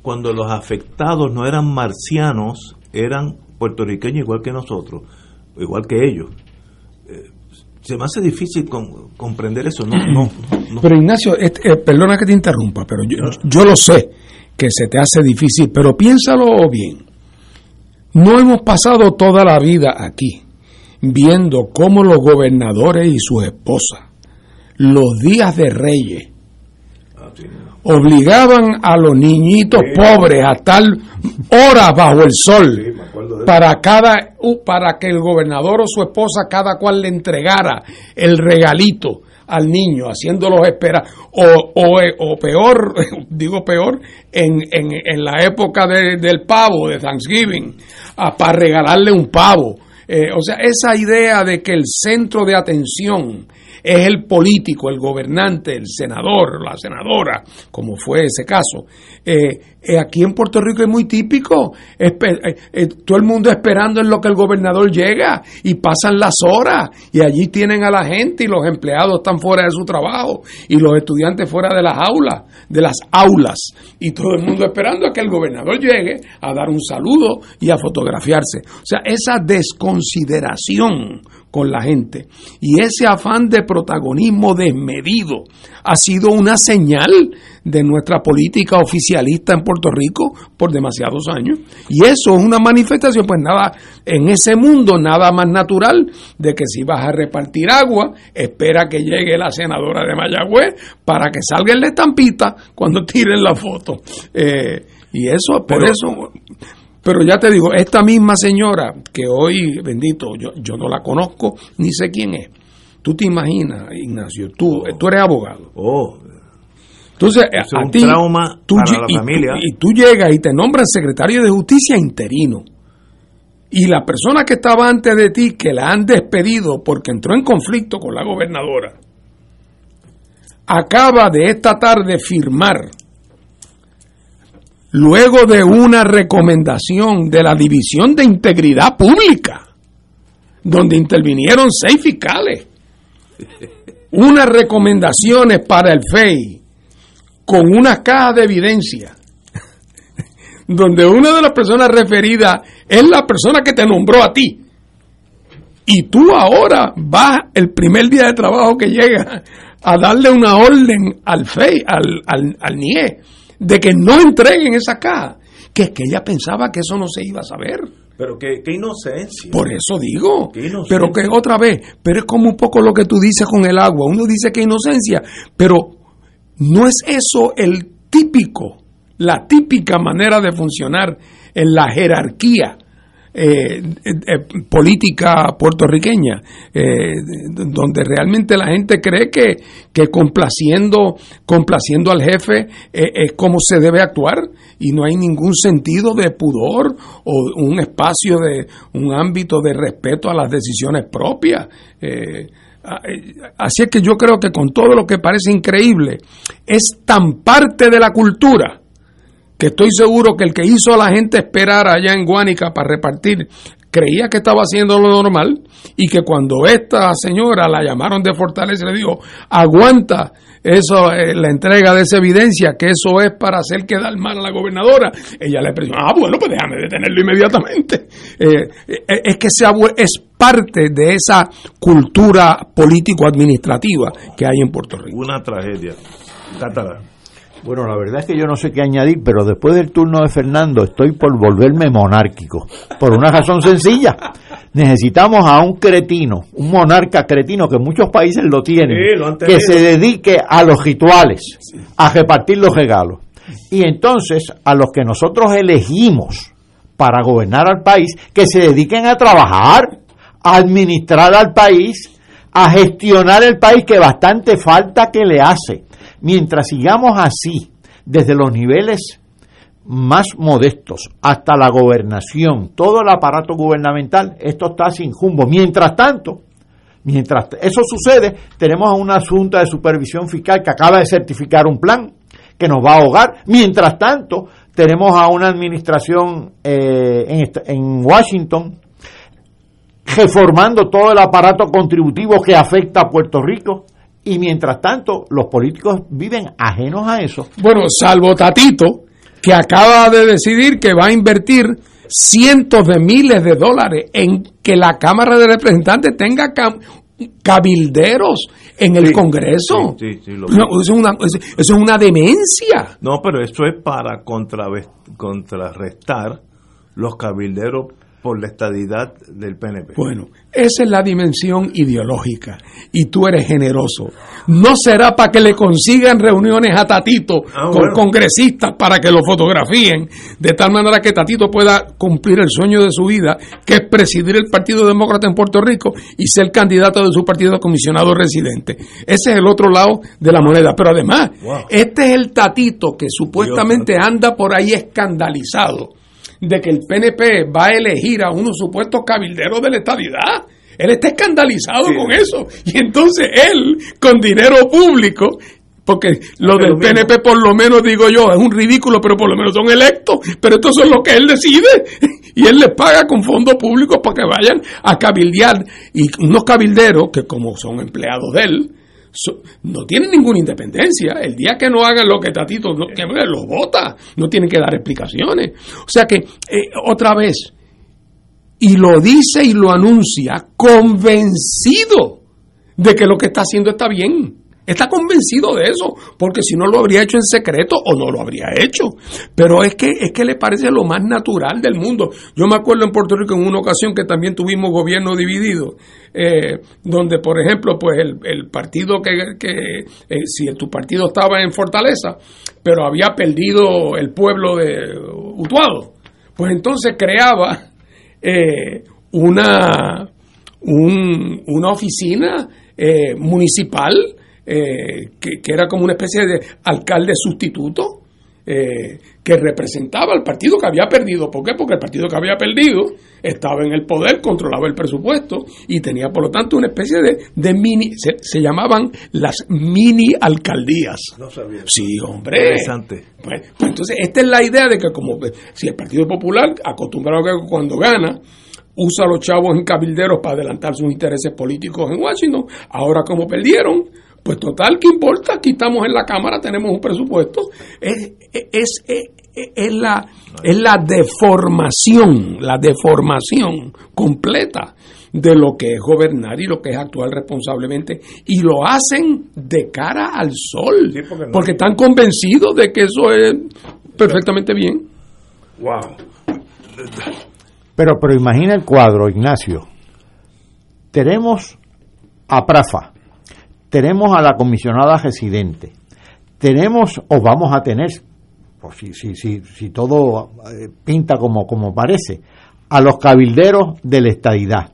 cuando los afectados no eran marcianos, eran puertorriqueños igual que nosotros, igual que ellos. Eh, se me hace difícil comprender eso. No, no, Pero Ignacio, eh, perdona que te interrumpa, pero yo, yo lo sé que se te hace difícil, pero piénsalo bien. No hemos pasado toda la vida aquí viendo cómo los gobernadores y sus esposas, los días de reyes, obligaban a los niñitos pobres a estar horas bajo el sol para cada para que el gobernador o su esposa cada cual le entregara el regalito al niño haciéndolos esperar. O, o, peor digo peor en, en, en la época del pavo de Thanksgiving para regalarle un pavo eh, o sea esa idea de que el centro de atención es el político, el gobernante, el senador, la senadora, como fue ese caso. Eh, eh, aquí en Puerto Rico es muy típico, eh, todo el mundo esperando en lo que el gobernador llega y pasan las horas y allí tienen a la gente y los empleados están fuera de su trabajo y los estudiantes fuera de las aulas, de las aulas y todo el mundo esperando a que el gobernador llegue a dar un saludo y a fotografiarse. O sea, esa desconsideración con la gente. Y ese afán de protagonismo desmedido ha sido una señal de nuestra política oficialista en Puerto Rico por demasiados años. Y eso es una manifestación, pues nada, en ese mundo nada más natural de que si vas a repartir agua, espera que llegue la senadora de Mayagüez para que salga en la estampita cuando tiren la foto. Eh, y eso, por eso pero ya te digo, esta misma señora que hoy, bendito, yo, yo no la conozco ni sé quién es. Tú te imaginas, Ignacio, tú, tú eres abogado. Oh. Entonces, a, ti, trauma tú, para la familia. y tú llegas y te nombran secretario de justicia interino. Y la persona que estaba antes de ti, que la han despedido porque entró en conflicto con la gobernadora, acaba de esta tarde firmar luego de una recomendación de la División de Integridad Pública, donde intervinieron seis fiscales, unas recomendaciones para el FEI con una caja de evidencia, donde una de las personas referidas es la persona que te nombró a ti. Y tú ahora vas el primer día de trabajo que llega a darle una orden al FEI, al, al, al NIE, de que no entreguen esa caja, que es que ella pensaba que eso no se iba a saber. Pero qué, inocencia. Por eso digo. pero que otra vez, pero es como un poco lo que tú dices con el agua. Uno dice que inocencia, pero no es eso el típico, la típica manera de funcionar en la jerarquía eh, eh, política puertorriqueña, eh, donde realmente la gente cree que, que complaciendo, complaciendo al jefe es como se debe actuar y no hay ningún sentido de pudor o un espacio de un ámbito de respeto a las decisiones propias. Eh, Así es que yo creo que con todo lo que parece increíble, es tan parte de la cultura que estoy seguro que el que hizo a la gente esperar allá en Guánica para repartir creía que estaba haciendo lo normal y que cuando esta señora la llamaron de Fortaleza le dijo, aguanta eso, eh, la entrega de esa evidencia, que eso es para hacer quedar mal a la gobernadora, ella le presionó, ah, bueno, pues déjame detenerlo inmediatamente. Eh, eh, es que se es parte de esa cultura político-administrativa que hay en Puerto Rico. Una tragedia. Catalán. Bueno, la verdad es que yo no sé qué añadir, pero después del turno de Fernando estoy por volverme monárquico, por una razón sencilla. Necesitamos a un cretino, un monarca cretino que muchos países lo tienen, Sí, lo han que se dedique a los rituales, a repartir los regalos. Y entonces a los que nosotros elegimos para gobernar al país, que se dediquen a trabajar, a administrar al país, a gestionar el país que bastante falta que le hace. Mientras sigamos así, desde los niveles más modestos hasta la gobernación, todo el aparato gubernamental, esto está sin jumbo. Mientras tanto, mientras eso sucede, tenemos a una junta de supervisión fiscal que acaba de certificar un plan que nos va a ahogar. Mientras tanto, tenemos a una administración eh, en, en Washington reformando todo el aparato contributivo que afecta a Puerto Rico. Y mientras tanto, los políticos viven ajenos a eso. Bueno, salvo Tatito, que acaba de decidir que va a invertir cientos de miles de dólares en que la Cámara de Representantes tenga cabilderos en el Congreso. Sí, sí, lo No, eso, es una, eso es una demencia. No, pero eso es para contrarrestar los cabilderos por la estadidad del PNP. Bueno, esa es la dimensión ideológica. Y tú eres generoso. No será para que le consigan reuniones a Tatito Ah, con bueno. congresistas para que lo fotografíen, de tal manera que Tatito pueda cumplir el sueño de su vida, que es presidir el Partido Demócrata en Puerto Rico y ser candidato de su partido a comisionado residente. Ese es el otro lado de la moneda. Pero además, Wow. este es el Tatito que supuestamente anda por ahí escandalizado de que el PNP va a elegir a unos supuestos cabilderos de la estadidad. Él está escandalizado con eso. Y entonces él, con dinero público, porque lo del PNP por lo menos digo yo, es un ridículo, pero por lo menos son electos, pero estos son lo que él decide. Y él les paga con fondos públicos para que vayan a cabildear. Y unos cabilderos que como son empleados de él, so- no tienen ninguna independencia. El día que no hagan lo que Tatito no, que los vota, no tienen que dar explicaciones. O sea que, eh, otra vez, y lo dice y lo anuncia convencido de que lo que está haciendo está bien. Está convencido de eso, porque si no lo habría hecho en secreto o no lo habría hecho. Pero es que es que le parece lo más natural del mundo. Yo me acuerdo en Puerto Rico en una ocasión que también tuvimos gobierno dividido, eh, donde por ejemplo, pues el, el partido que, que eh, si tu partido estaba en Fortaleza, pero había perdido el pueblo de Utuado, pues entonces creaba eh, una, un- una oficina eh, municipal eh, que, que era como una especie de alcalde sustituto eh, que representaba al partido que había perdido. ¿Por qué? Porque el partido que había perdido estaba en el poder, controlaba el presupuesto y tenía por lo tanto una especie de, de mini, se, se llamaban las mini alcaldías. No sabía. Sí, hombre. Interesante. Pues, pues entonces, esta es la idea de que como pues, si el Partido Popular, acostumbrado a que cuando gana, usa a los chavos en cabilderos para adelantar sus intereses políticos en Washington, ahora como perdieron, pues total, ¿qué importa? Aquí estamos en la Cámara, tenemos un presupuesto. Es, es, es, es la, es la deformación, la deformación completa de lo que es gobernar y lo que es actuar responsablemente. Y lo hacen de cara al sol, porque no- porque están convencidos de que eso es perfectamente bien. Wow. Pero, pero imagina el cuadro, Ignacio. Tenemos a Prafa, tenemos a la comisionada residente, tenemos o vamos a tener, pues si, si, si, todo eh, pinta como, como parece, a los cabilderos de la estadidad.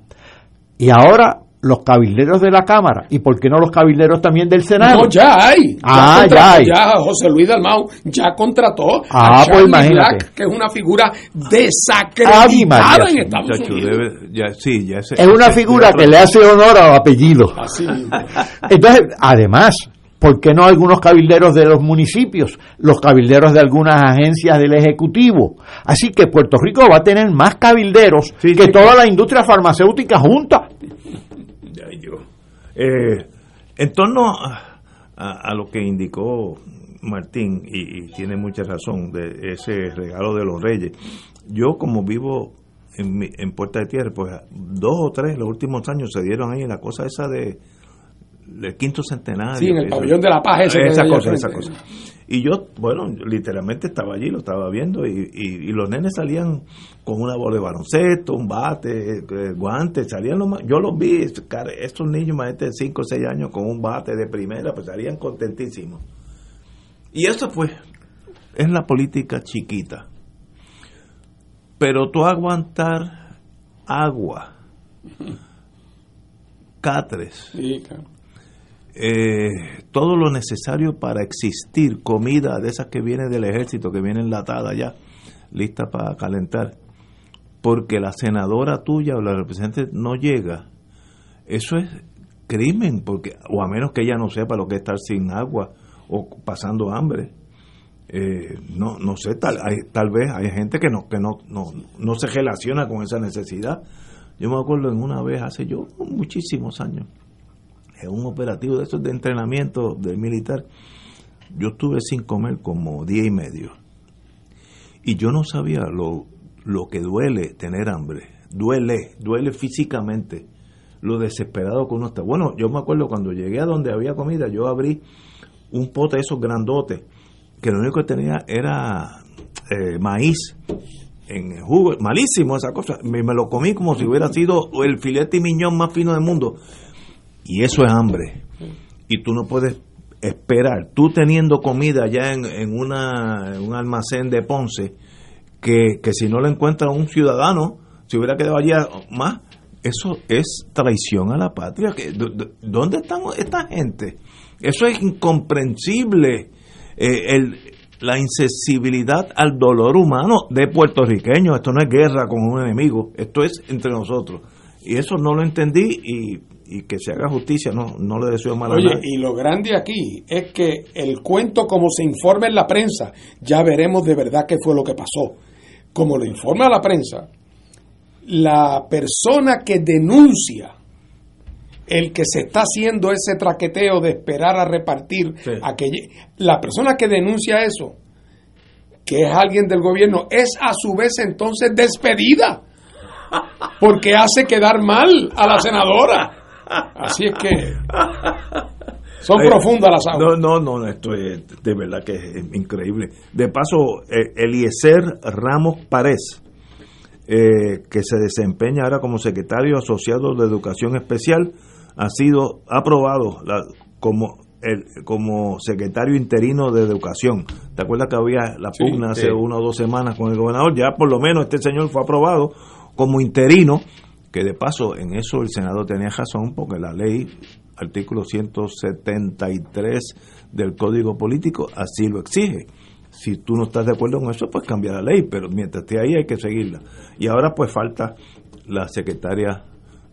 Y ahora los cabilderos de la Cámara y por qué no los cabilderos también del Senado. No, ya hay. Ah, contrató, ya hay. Ya José Luis Dalmau ya contrató Ah, a pues imagínate. Black, que es una figura Ave desacreditada en Estados Muchacho, Unidos. debe- ya, sí, ya Es una figura que le hace honor al apellido. Así. Entonces, además, ¿por qué no algunos cabilderos de los municipios? Los cabilderos de algunas agencias del Ejecutivo. Así que Puerto Rico va a tener más cabilderos que toda la industria farmacéutica junta. Eh, en torno a, a- lo que indicó Martín, y, tiene mucha razón, de ese regalo de los reyes, yo como vivo en, mi- en Puerta de Tierra, pues dos o tres los últimos años se dieron ahí la cosa esa de del quinto centenario. Sí, en el pabellón de la paz ese Esa cosa, esa cosa. Y yo, bueno, literalmente estaba allí, lo estaba viendo, y, y- y los nenes salían con una bola de baloncesto, un bate, eh, guantes, salían los más, yo los vi, estos niños más de 5 o 6 años con un bate de primera, pues salían contentísimos. Y eso pues es la política chiquita. Pero tú aguantar agua, catres, Sí, claro. Eh, todo lo necesario para existir, comida de esas que viene del ejército, que viene enlatada ya, lista para calentar, porque la senadora tuya o la representante no llega, eso es crimen, porque o a menos que ella no sepa lo que es estar sin agua o pasando hambre. Eh, no no sé tal hay, tal vez hay gente que no que no, no no se relaciona con esa necesidad yo me acuerdo en una vez hace yo muchísimos años en un operativo de esos de entrenamiento del militar, yo estuve sin comer como día y medio. Y yo no sabía lo, lo que duele tener hambre. Duele, duele físicamente. Lo desesperado que uno está. Bueno, yo me acuerdo cuando llegué a donde había comida, yo abrí un pote de esos grandotes, que lo único que tenía era eh, maíz en jugo, malísimo esa cosa. Me, me lo comí como si hubiera sido el filete y miñón más fino del mundo. Y eso es hambre. Y tú no puedes esperar, tú teniendo comida ya en, en una, un almacén de Ponce, que, que si no lo encuentra un ciudadano, si hubiera quedado allá más, eso es traición a la patria. ¿Dónde están esta gente? Eso es incomprensible. Eh, el, la insensibilidad al dolor humano de puertorriqueños. Esto no es guerra con un enemigo, esto es entre nosotros. Y eso no lo entendí y, y que se haga justicia, no, no le deseo mal a Oye, nadie. y lo grande aquí es que el cuento, como se informa en la prensa, ya veremos de verdad qué fue lo que pasó. Como lo informa la prensa, la persona que denuncia el que se está haciendo ese traqueteo de esperar a repartir, a que lle- la persona que denuncia eso, que es alguien del gobierno, es a su vez entonces despedida, porque hace quedar mal a la senadora. Así es que son Ay, profundas las aguas. No, no, no, esto es de verdad que es increíble. De paso, eh, Eliezer Ramos Párez, eh, que se desempeña ahora como secretario asociado de Educación Especial, ha sido aprobado la- como el, como secretario interino de Educación. ¿Te acuerdas que había la Sí, pugna hace sí. una o dos semanas con el gobernador? Ya por lo menos este señor fue aprobado como interino, que de paso en eso el Senado tenía razón, porque la ley, artículo 173 del Código Político, así lo exige. Si tú no estás de acuerdo con eso, pues cambia la ley, pero mientras esté ahí hay que seguirla. Y ahora pues falta la secretaria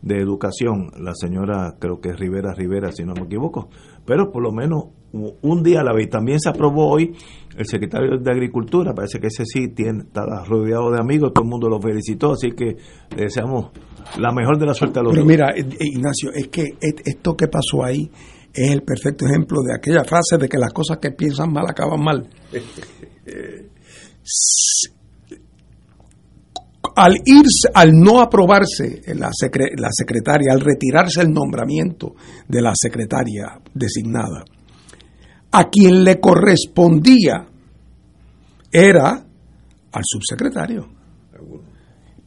de Educación, la señora, creo que es Rivera Rivera, si no me equivoco, pero por lo menos un día a la vez. También se aprobó hoy el secretario de Agricultura, parece que ese sí tiene, está rodeado de amigos, todo el mundo lo felicitó, así que le deseamos la mejor de la suerte a los Pero mira, eh, eh, Ignacio, es que esto que pasó ahí es el perfecto ejemplo de aquella frase de que las cosas que piensan mal acaban mal. Al irse, al no aprobarse la, secre- la secretaria, al retirarse el nombramiento de la secretaria designada, a quien le correspondía era al subsecretario.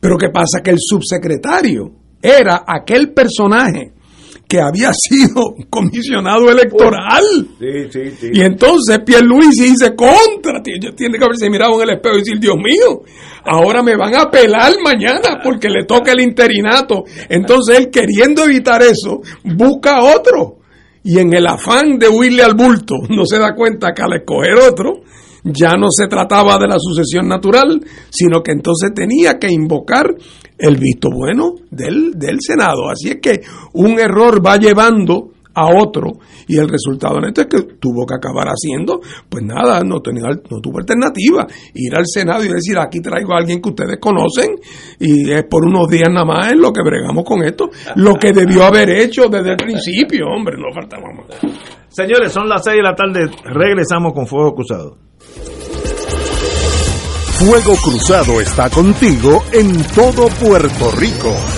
Pero ¿qué pasa? Que el subsecretario era aquel personaje que había sido comisionado electoral. Sí, sí, sí. Y entonces Pierluisi dice, contra, tío, tiene que haberse mirado en el espejo y decir, Dios mío, ahora me van a apelar mañana porque le toca el interinato. Entonces él queriendo evitar eso, busca otro. Y en el afán de huirle al bulto, no se da cuenta que al escoger otro, ya no se trataba de la sucesión natural, sino que entonces tenía que invocar el visto bueno del, del Senado. Así es que un error va llevando a otro y el resultado en esto es que tuvo que acabar haciendo, pues nada, no, tenía, no tuvo alternativa, ir al Senado y decir, aquí traigo a alguien que ustedes conocen y es por unos días nada más en lo que bregamos con esto, lo que debió haber hecho desde el principio, hombre, no faltaba más. Señores, son las 6 de la tarde, regresamos con Fuego Cruzado. Fuego Cruzado está contigo en todo Puerto Rico.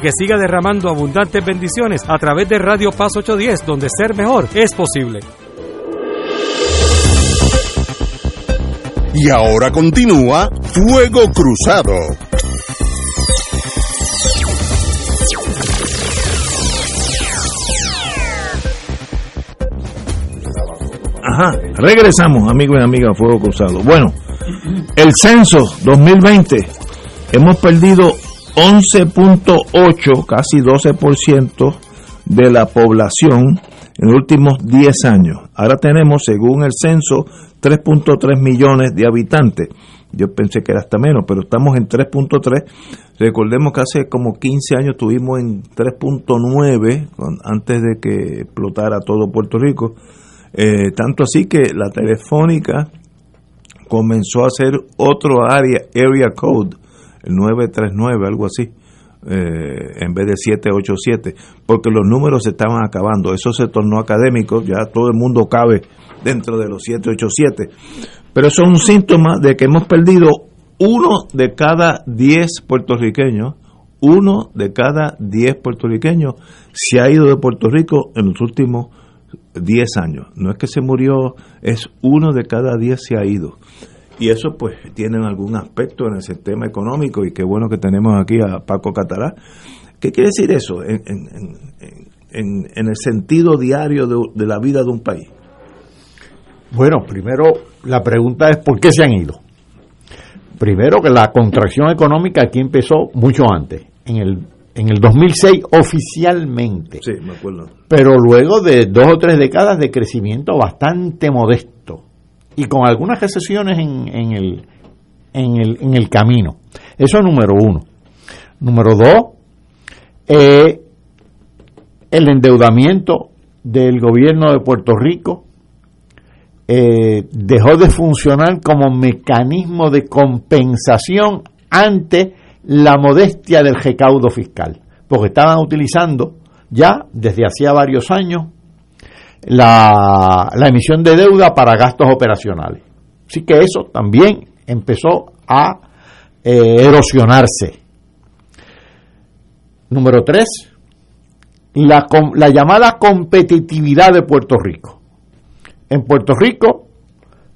que siga derramando abundantes bendiciones a través de Radio Paz 810, donde ser mejor es posible. Y ahora continúa Fuego Cruzado. Ajá, regresamos, amigos y amigas, a Fuego Cruzado. Bueno, el censo 2020, hemos perdido 11.8, casi 12% de la población en los últimos 10 años. Ahora tenemos, según el censo, 3.3 millones de habitantes. Yo pensé que era hasta menos, pero estamos en 3.3. Recordemos que hace como 15 años estuvimos en 3.9, con- antes de que explotara todo Puerto Rico. Eh, tanto así que la telefónica comenzó a hacer otro área, area code, 939, algo así, eh, en vez de 787, porque los números se estaban acabando. Eso se tornó académico, ya todo el mundo cabe dentro de los 787. Pero eso es un síntoma de que hemos perdido uno de cada 10 puertorriqueños, uno de cada 10 puertorriqueños se ha ido de Puerto Rico en los últimos 10 años. No es que se murió, es uno de cada 10 se ha ido. Y eso pues tiene algún aspecto en el sistema económico y qué bueno que tenemos aquí a Paco Catalá. ¿Qué quiere decir eso en, en- en- en- en el sentido diario de, de la vida de un país? Bueno, primero la pregunta es ¿por qué se han ido? Primero que la contracción económica aquí empezó mucho antes, en el, en el 2006 oficialmente, Sí, me acuerdo. pero luego de dos o tres décadas de crecimiento bastante modesto y con algunas recesiones en, en el, en, el, en el camino. Eso es número uno. Número dos, eh, el endeudamiento del gobierno de Puerto Rico eh, dejó de funcionar como mecanismo de compensación ante la modestia del recaudo fiscal, porque estaban utilizando ya desde hacía varios años la, la emisión de deuda para gastos operacionales. Así que eso también empezó a eh, erosionarse. Número tres, la, la llamada competitividad de Puerto Rico. En Puerto Rico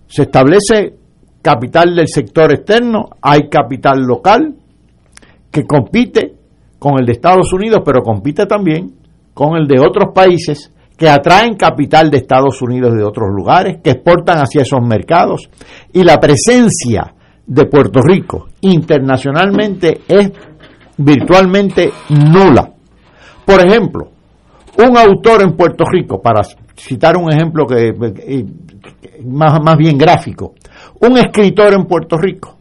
se establece capital del sector externo, hay capital local que compite con el de Estados Unidos, pero compite también con el de otros países que atraen capital de Estados Unidos de otros lugares, que exportan hacia esos mercados. Y la presencia de Puerto Rico internacionalmente es virtualmente nula. Por ejemplo, un autor en Puerto Rico, para citar un ejemplo que, más, más bien gráfico, un escritor en Puerto Rico,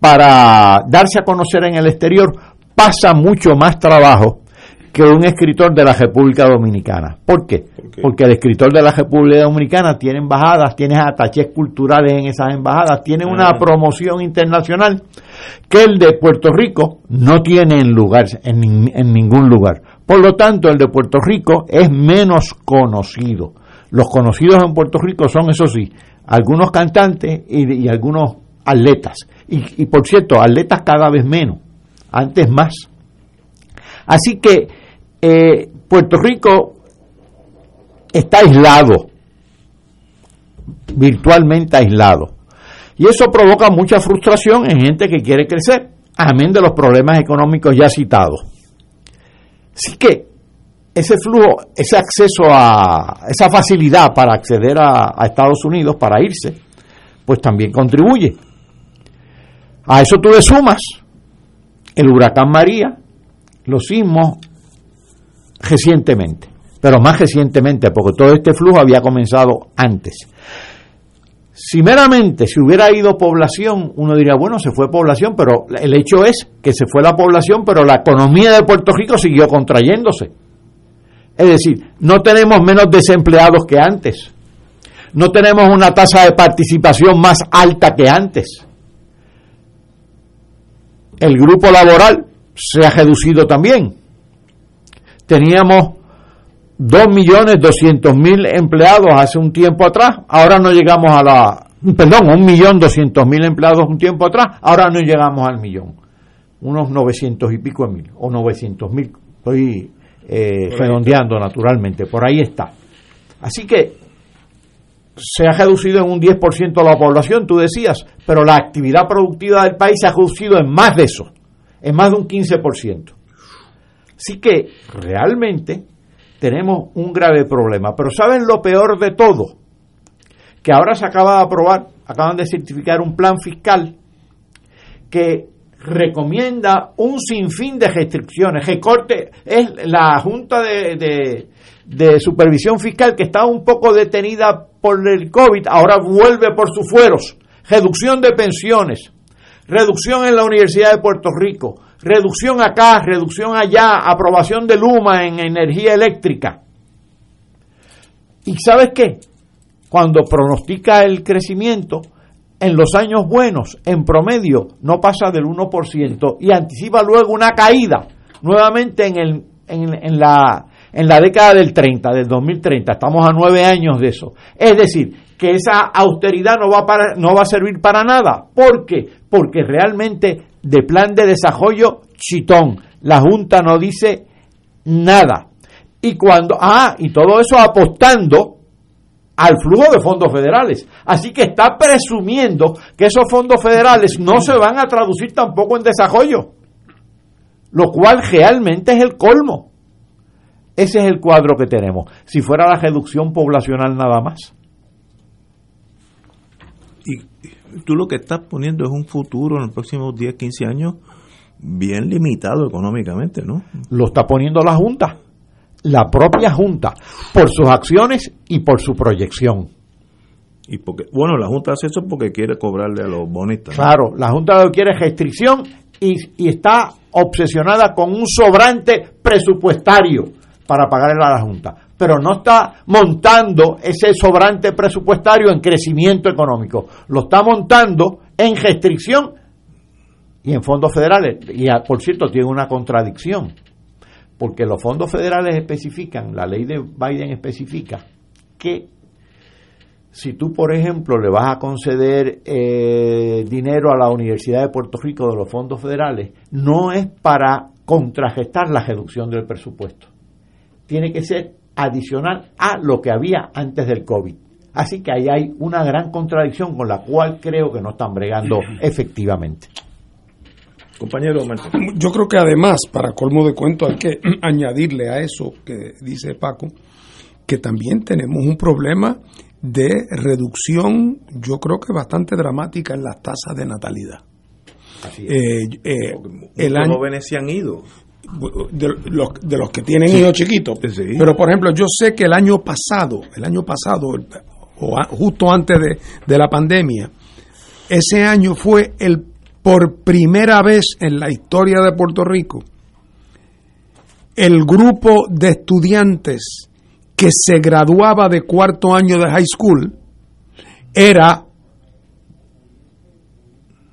para darse a conocer en el exterior, pasa mucho más trabajo que un escritor de la República Dominicana. ¿Por qué? Porque el escritor de la República Dominicana tiene embajadas, tiene atachés culturales en esas embajadas, tiene una promoción internacional que el de Puerto Rico no tiene en, lugar, en, ningún lugar. Por lo tanto, el de Puerto Rico es menos conocido. Los conocidos en Puerto Rico son, eso sí, algunos cantantes y, algunos atletas. Y, y por cierto, atletas cada vez menos, antes más. Así que eh, Puerto Rico está aislado, virtualmente aislado. Y eso provoca mucha frustración en gente que quiere crecer, amén de los problemas económicos ya citados. Así que ese flujo, ese acceso a esa facilidad para acceder a, a Estados Unidos, para irse, pues también contribuye. A eso tú le sumas el huracán María, los sismos recientemente, pero más recientemente, porque todo este flujo había comenzado antes. Si meramente se hubiera ido población, uno diría, bueno, se fue población, pero el hecho es que se fue la población, pero la economía de Puerto Rico siguió contrayéndose. Es decir, no tenemos menos desempleados que antes. No tenemos una tasa de participación más alta que antes. El grupo laboral se ha reducido también teníamos 2.200.000 empleados hace un tiempo atrás, ahora no llegamos a la, perdón, 1.200.000 empleados un tiempo atrás, ahora no llegamos al millón, unos 900 y pico de mil, o 900.000, estoy eh, redondeando naturalmente, por ahí está. Así que se ha reducido en un 10% la población, tú decías, pero la actividad productiva del país se ha reducido en más de eso, en más de un 15%. Así que realmente tenemos un grave problema. Pero ¿saben lo peor de todo? Que ahora se acaba de aprobar, acaban de certificar un plan fiscal que recomienda un sinfín de restricciones. Recorte es la Junta de, de, Supervisión Fiscal que estaba un poco detenida por el COVID, ahora vuelve por sus fueros. Reducción de pensiones, reducción en la Universidad de Puerto Rico, reducción acá, reducción allá, aprobación de Luma en energía eléctrica. ¿Y sabes qué? Cuando pronostica el crecimiento, en los años buenos, en promedio, no pasa del 1% y anticipa luego una caída nuevamente en, el, en, la, en la década del 30, del 2030. Estamos a nueve años de eso. Es decir, que esa austeridad no va, para, no va a servir para nada. ¿Por qué? Porque realmente de plan de desarrollo chitón. La Junta no dice nada. Y cuando, ah, y todo eso apostando al flujo de fondos federales. Así que está presumiendo que esos fondos federales no se van a traducir tampoco en desarrollo, lo cual realmente es el colmo. Ese es el cuadro que tenemos. Si fuera la reducción poblacional nada más. Y tú lo que estás poniendo es un futuro en los próximos 10, 15 años bien limitado económicamente, ¿no? Lo está poniendo la Junta, la propia Junta, por sus acciones y por su proyección. Y porque, bueno, la Junta hace eso porque quiere cobrarle a los bonistas. Claro, la Junta lo quiere restricción y, y está obsesionada con un sobrante presupuestario. para pagarle a la Junta, pero no está montando ese sobrante presupuestario en crecimiento económico, lo está montando en restricción y en fondos federales. Y por cierto, tiene una contradicción, porque los fondos federales especifican, la ley de Biden especifica que si tú, por ejemplo, le vas a conceder eh, dinero a la Universidad de Puerto Rico de los fondos federales, no es para contragestar la reducción del presupuesto. Tiene que ser adicional a lo que había antes del COVID. Así que ahí hay una gran contradicción con la cual creo que no están bregando efectivamente. Compañero Yo creo que además, para colmo de cuento, hay que añadirle a eso que dice Paco, que también tenemos un problema de reducción, yo creo que bastante dramática en las tasas de natalidad. Eh, eh, el año, jóvenes se han ido. De los, de los que tienen hijos chiquitos. Pero, por ejemplo, yo sé que el año pasado, el año pasado, o justo antes de, de la pandemia, ese año fue el por primera vez en la historia de Puerto Rico, el grupo de estudiantes que se graduaba de cuarto año de high school era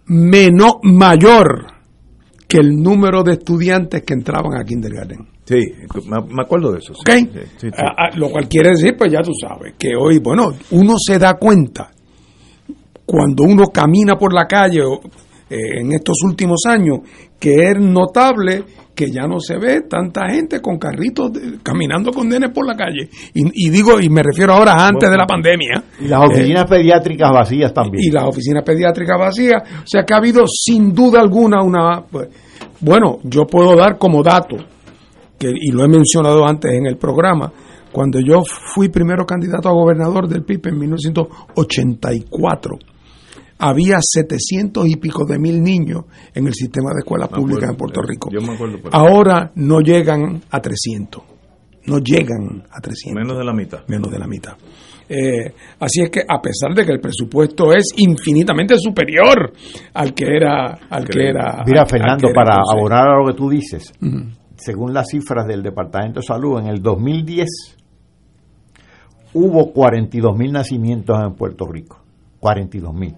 menos, mayor que el número de estudiantes que entraban a kindergarten. Sí, me acuerdo de eso. lo cual quiere decir, pues ya tú sabes, que hoy, bueno, uno se da cuenta cuando uno camina por la calle eh, en estos últimos años, que es notable que ya no se ve tanta gente con carritos caminando con nenes por la calle. Y, digo, y me refiero ahora antes de la pandemia. Y las oficinas eh, pediátricas vacías también. Y las oficinas pediátricas vacías. O sea que ha habido sin duda alguna una... Pues, bueno, yo puedo dar como dato, que, y lo he mencionado antes en el programa, cuando yo fui primero candidato a gobernador del PIB en 1984 había 700 y pico de mil niños en el sistema de escuelas públicas en Puerto Rico. Ahora no llegan a 300. No llegan a 300. Menos de la mitad. Menos de la mitad. Eh, así es que a pesar de que el presupuesto es infinitamente superior al que era al que era mira Fernando para abonar a lo que tú dices según las cifras del Departamento de Salud en el 2010 hubo 42 mil nacimientos en Puerto Rico 42 mil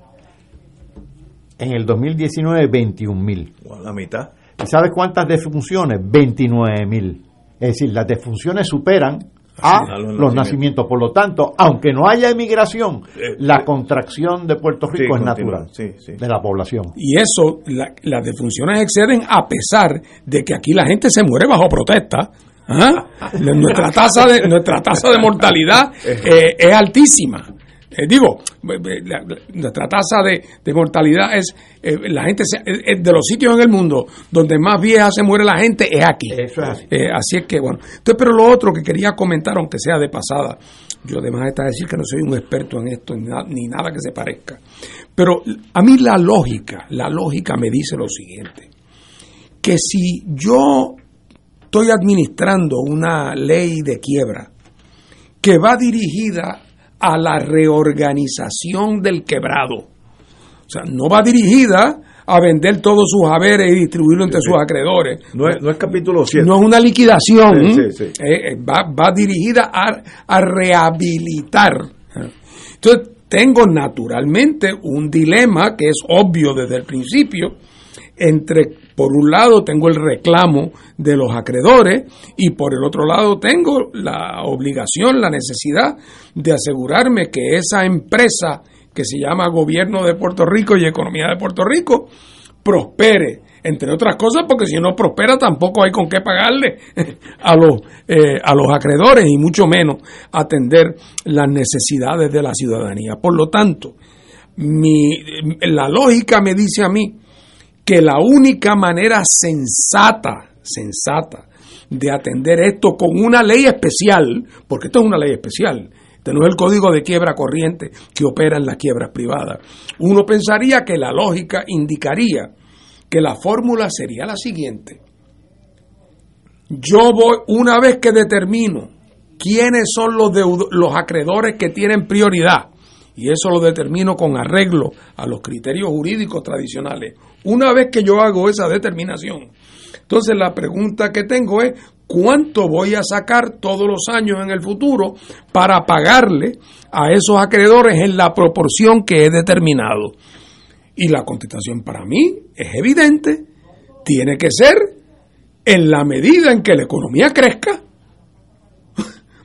en el 2019, 21 mil. La mitad. ¿Y sabes cuántas defunciones? 29 mil. Es decir, las defunciones superan a, los, nacimientos. Por lo tanto, aunque no haya emigración, eh, la eh, contracción de Puerto Rico es natural de la población. Y eso, las defunciones exceden a pesar de que aquí la gente se muere bajo protesta. ¿ah? nuestra tasa de nuestra tasa de mortalidad eh, es altísima. Eh, digo, nuestra tasa de, mortalidad es, eh, la gente de los sitios en el mundo donde más vieja se muere la gente es aquí. Eh, así. es que, bueno. Entonces, pero lo otro que quería comentar, aunque sea de pasada, yo además está decir que no soy un experto en esto, ni, ni nada que se parezca. Pero a mí la lógica, la lógica me dice lo siguiente, que si yo estoy administrando una ley de quiebra que va dirigida a la reorganización del quebrado. O sea, no va dirigida a vender todos sus haberes y distribuirlo entre sus acreedores. No es, no es capítulo 7. No es una liquidación. Eh, eh, va, va, dirigida a, a rehabilitar. Entonces, tengo naturalmente un dilema que es obvio desde el principio entre, por un lado, tengo el reclamo de los acreedores y por el otro lado tengo la obligación, la necesidad de asegurarme que esa empresa que se llama Gobierno de Puerto Rico y Economía de Puerto Rico prospere, entre otras cosas porque si no prospera tampoco hay con qué pagarle a los, eh, a los acreedores y mucho menos atender las necesidades de la ciudadanía. Por lo tanto, mi, la lógica me dice a mí que la única manera sensata, sensata, de atender esto con una ley especial, porque esto es una ley especial, este no es el código de quiebra corriente que opera en las quiebras privadas. Uno pensaría que la lógica indicaría que la fórmula sería la siguiente. Yo voy, una vez que determino quiénes son los, los acreedores que tienen prioridad, y eso lo determino con arreglo a los criterios jurídicos tradicionales, una vez que yo hago esa determinación, entonces la pregunta que tengo es, cuánto voy a sacar todos los años en el futuro para pagarle a esos acreedores en la proporción que he determinado. Y la contestación para mí es evidente, tiene que ser en la medida en que la economía crezca.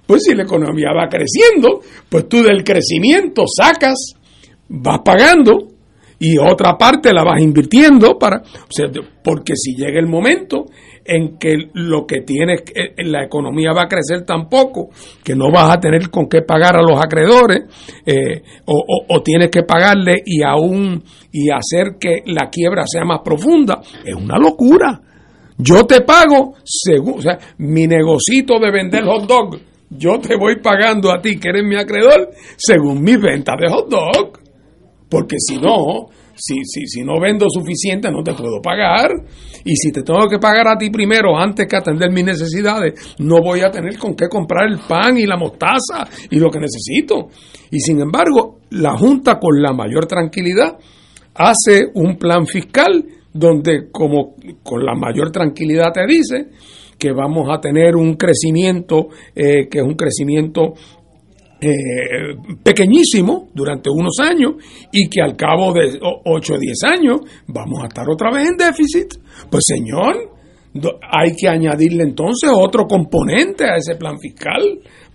Pues si la economía va creciendo, pues tú del crecimiento sacas, vas pagando y otra parte la vas invirtiendo para, o sea, porque si llega el momento en que lo que tienes, la economía va a crecer tan poco que no vas a tener con qué pagar a los acreedores eh, o, o, tienes que pagarle y aún y hacer que la quiebra sea más profunda, es una locura. Yo te pago según, o sea, mi negocito de vender hot dog yo te voy pagando a ti, que eres mi acreedor, según mi venta de hot dog. Porque si no, si, si, si no vendo suficiente, no te puedo pagar. Y si te tengo que pagar a ti primero, antes que atender mis necesidades, no voy a tener con qué comprar el pan y la mostaza y lo que necesito. Y sin embargo, la Junta, con la mayor tranquilidad, hace un plan fiscal donde, como con la mayor tranquilidad te dice, que vamos a tener un crecimiento eh, que es un crecimiento eh, pequeñísimo durante unos años y que al cabo de 8 o 10 años vamos a estar otra vez en déficit. Pues señor, hay que añadirle entonces otro componente a ese plan fiscal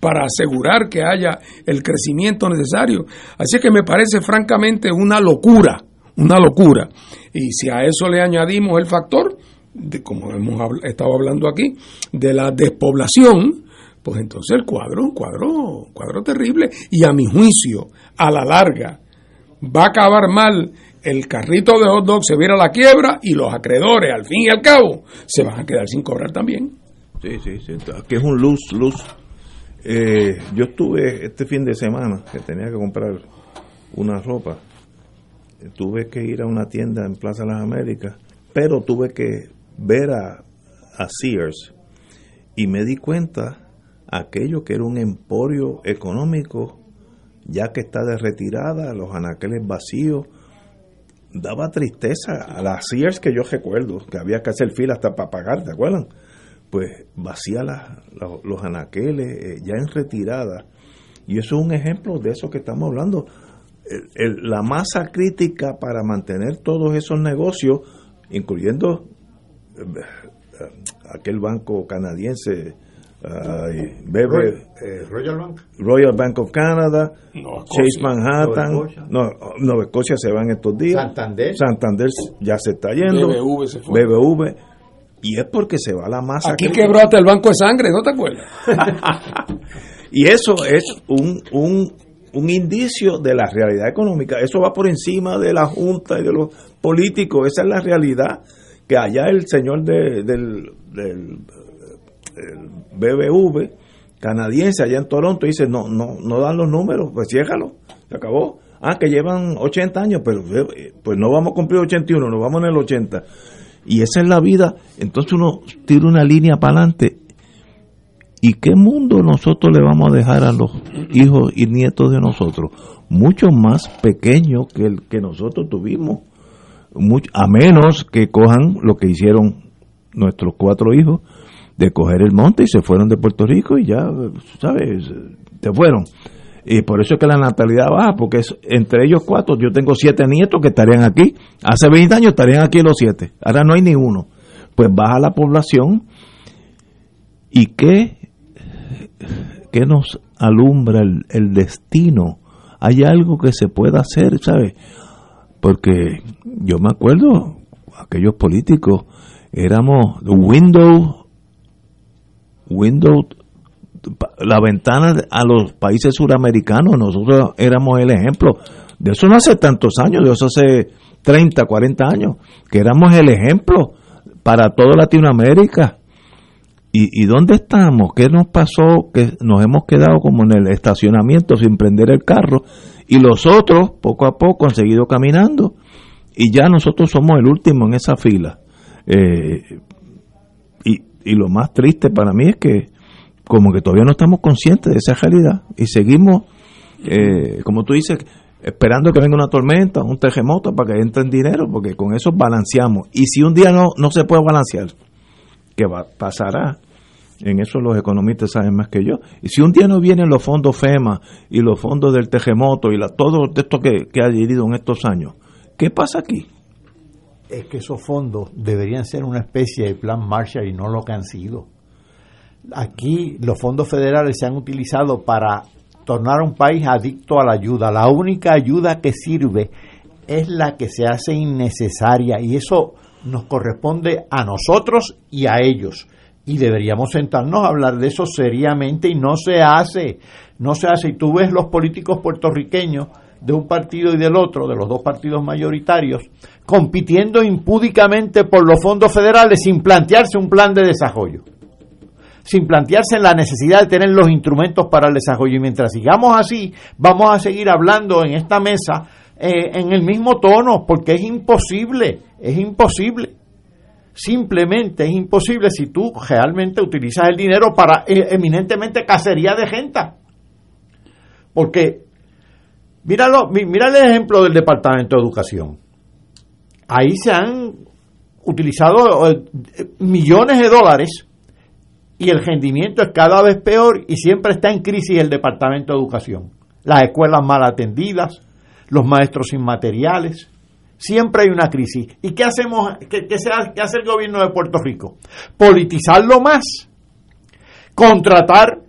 para asegurar que haya el crecimiento necesario. Así que me parece francamente una locura, una locura. Y si a eso le añadimos el factor de, como hemos estado hablando aquí, de la despoblación, pues entonces el cuadro, un cuadro, cuadro terrible. Y a mi juicio, a la larga, va a acabar mal el carrito de hot dog se viera la quiebra y los acreedores, al fin y al cabo, se van a quedar sin cobrar también. Sí, sí, sí. Aquí es un luz, luz. Eh, yo estuve este fin de semana que tenía que comprar una ropa. Tuve que ir a una tienda en Plaza de las Américas, pero tuve que ver a, Sears y me di cuenta aquello que era un emporio económico, ya que está de retirada, los anaqueles vacíos, daba tristeza a las Sears que yo recuerdo, que había que hacer fila hasta para pagar, ¿te acuerdan? Pues vacía los anaqueles, eh, ya en retirada. Y eso es un ejemplo de eso que estamos hablando. la masa crítica para mantener todos esos negocios, incluyendo aquel banco canadiense, eh, Royal, Bank. Royal Bank of Canada, Chase Manhattan, no, Nueva Escocia se van estos días, Santander, Santander ya se está yendo, BBV se fue. BBV, y es porque se va la masa. Aquí quebró hasta el banco de sangre, ¿no te acuerdas? y eso es un, un, un indicio de la realidad económica. Eso va por encima de la Junta y de los políticos. Esa es la realidad que allá el señor de, del, BBV canadiense allá en Toronto dice, no, no, no dan los números, pues ciéjalo, se acabó. Ah, que llevan 80 años, pero eh, pues no vamos a cumplir 81, nos vamos en el 80. Y esa es la vida. Entonces uno tira una línea para adelante. ¿Y qué mundo nosotros le vamos a dejar a los hijos y nietos de nosotros? Mucho más pequeño que el que nosotros tuvimos a menos que cojan lo que hicieron nuestros cuatro hijos, de coger el monte y se fueron de Puerto Rico y ya, ¿sabes? Se fueron. Y por eso es que la natalidad baja, porque es, entre ellos cuatro, yo tengo siete nietos que estarían aquí. Hace 20 años estarían aquí los siete. Ahora no hay ni uno. Pues baja la población. ¿Y qué, qué nos alumbra el, el destino? Hay algo que se pueda hacer, ¿sabes? Porque yo me acuerdo, aquellos políticos, éramos Windows, Windows, la ventana a los países suramericanos, nosotros éramos el ejemplo. De eso no hace tantos años, de eso hace 30, 40 años, que éramos el ejemplo para toda Latinoamérica. ¿Y, ¿Y dónde estamos? ¿Qué nos pasó? Que nos hemos quedado como en el estacionamiento sin prender el carro y los otros poco a poco han seguido caminando y ya nosotros somos el último en esa fila. Eh, y, y lo más triste para mí es que como que todavía no estamos conscientes de esa realidad y seguimos, eh, como tú dices, esperando que venga una tormenta, un terremoto para que entre dinero, porque con eso balanceamos. Y si un día no, no se puede balancear, ¿qué va, pasará? En eso los economistas saben más que yo. Y si un día no vienen los fondos FEMA y los fondos del terremoto y la, todo esto que, que ha adherido en estos años, ¿qué pasa aquí? Es que esos fondos deberían ser una especie de plan Marshall y no lo que han sido. Aquí los fondos federales se han utilizado para tornar a un país adicto a la ayuda. La única ayuda que sirve es la que se hace innecesaria y eso nos corresponde a nosotros y a ellos. Y deberíamos sentarnos a hablar de eso seriamente y no se hace. No se hace. Y tú ves los políticos puertorriqueños de un partido y del otro, de los dos partidos mayoritarios, compitiendo impúdicamente por los fondos federales sin plantearse un plan de desarrollo sin plantearse la necesidad de tener los instrumentos para el desarrollo. Y mientras sigamos así, vamos a seguir hablando en esta mesa eh, en el mismo tono, porque es imposible, es imposible. Simplemente es imposible si tú realmente utilizas el dinero para eh, eminentemente cacería de gente. Porque, míralo, mira el ejemplo del Departamento de Educación. Ahí se han utilizado eh, millones de dólares y el rendimiento es cada vez peor y siempre está en crisis el Departamento de Educación. Las escuelas mal atendidas, los maestros sin materiales, siempre hay una crisis. ¿Y qué hacemos? ¿Qué, qué, qué hace el gobierno de Puerto Rico? Politizarlo más, contratar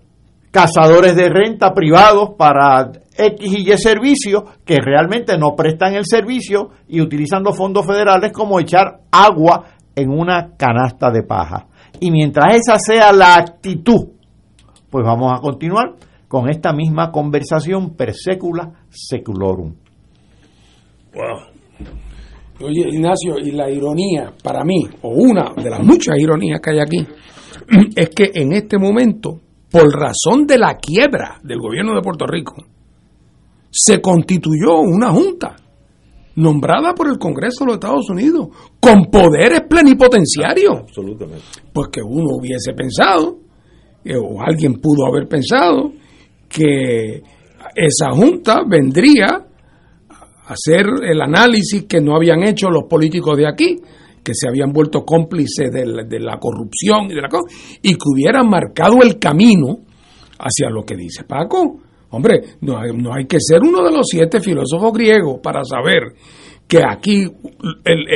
cazadores de renta privados para X y Y servicios que realmente no prestan el servicio y utilizan los fondos federales como echar agua en una canasta de paja. Y mientras esa sea la actitud, pues vamos a continuar con esta misma conversación per secula seculorum. Wow. Oye, Ignacio, y la ironía para mí, o una de las muchas ironías que hay aquí, es que en este momento, por razón de la quiebra del gobierno de Puerto Rico, se constituyó una junta nombrada por el Congreso de los Estados Unidos, con poderes plenipotenciarios. Absolutamente. Pues que uno hubiese pensado, eh, o alguien pudo haber pensado, que esa junta vendría a hacer el análisis que no habían hecho los políticos de aquí, que se habían vuelto cómplices de la, de la corrupción y de la y que hubieran marcado el camino hacia lo que dice Paco, Hombre, no hay, no hay, que ser uno de los siete filósofos griegos para saber que aquí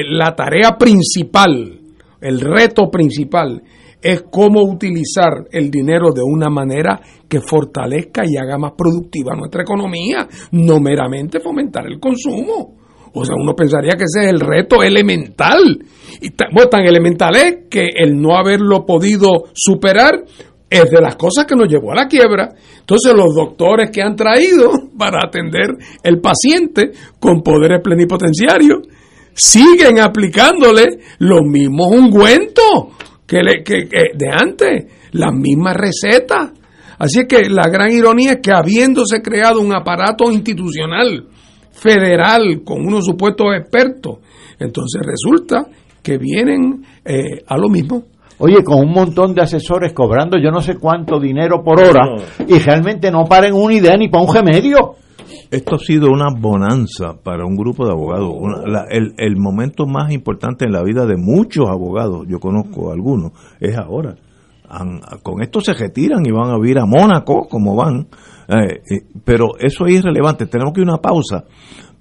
la tarea principal, el reto principal, es cómo utilizar el dinero de una manera que fortalezca y haga más productiva nuestra economía, no meramente fomentar el consumo. O sea, uno pensaría que ese es el reto elemental. Y bueno, tan elemental es que el no haberlo podido superar es de las cosas que nos llevó a la quiebra. Entonces los doctores que han traído para atender el paciente con poderes plenipotenciarios siguen aplicándole los mismos ungüentos que, de antes, las mismas recetas. Así que la gran ironía es que habiéndose creado un aparato institucional federal con unos supuestos expertos, entonces resulta que vienen eh, a lo mismo. Oye, con un montón de asesores cobrando yo no sé cuánto dinero por hora no. y realmente no paren una idea ni para un remedio. Esto ha sido una bonanza para un grupo de abogados. Una, la, el, el, momento más importante en la vida de muchos abogados, yo conozco algunos, es ahora. Han, con esto se retiran y van a vivir a Mónaco, como van. Eh, eh, pero eso es irrelevante. Tenemos que ir a una pausa.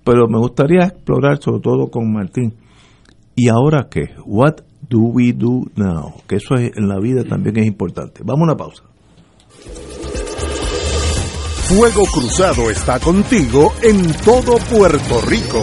Pero me gustaría explorar, sobre todo con Martín. ¿Y ahora qué? What do we do now? Que eso es, en la vida también es importante. Vamos a una pausa. Fuego Cruzado está contigo en todo Puerto Rico.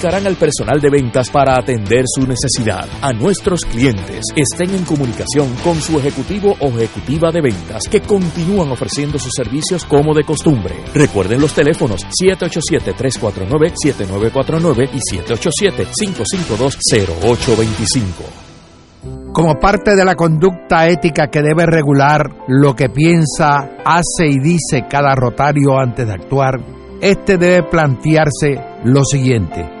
al personal de ventas para atender su necesidad. A nuestros clientes estén en comunicación con su ejecutivo o ejecutiva de ventas que continúan ofreciendo sus servicios como de costumbre. Recuerden los teléfonos 787-349-7949 y 787-552-0825. como parte de la conducta ética que debe regular lo que piensa, hace y dice cada rotario antes de actuar, este debe plantearse lo siguiente.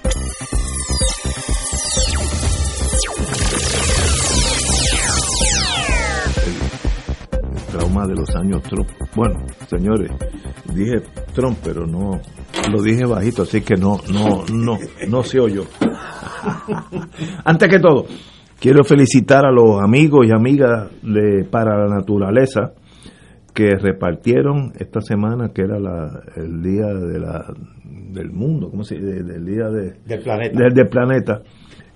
Trauma de los años Trump. Bueno, señores, dije Trump, pero no lo dije bajito, así que no, no, no, no se oyó. Antes que todo, quiero felicitar a los amigos y amigas de Para la Naturaleza que repartieron esta semana, que era la, el día de la, del mundo, ¿cómo se dice? Del día de, Del planeta. del, del planeta.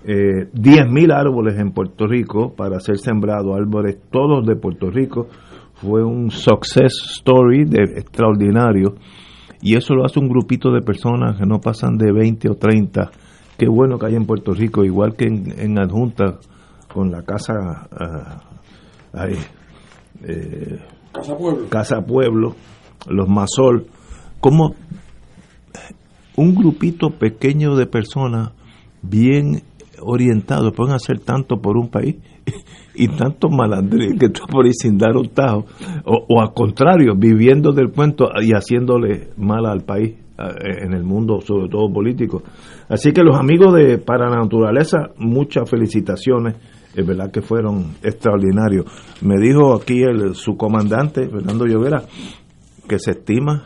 Eh, 10.000 árboles en Puerto Rico para ser sembrados, árboles todos de Puerto Rico. Fue un success story de, extraordinario. Y eso lo hace un grupito de personas que no pasan de 20 o 30. Qué bueno que hay en Puerto Rico, igual que en, en Adjunta, con la casa ah, ahí, eh, Casa Pueblo. Casa Pueblo, los Masol, como un grupito pequeño de personas bien orientados pueden hacer tanto por un país y tanto malandrín que está por ahí sin dar un tajo, o, o al contrario, viviendo del cuento y haciéndole mal al país en el mundo, sobre todo político. Así que los amigos de Para Naturaleza, muchas felicitaciones, es verdad que fueron extraordinarios. Me dijo aquí el su comandante, Fernando Llovera, que se estima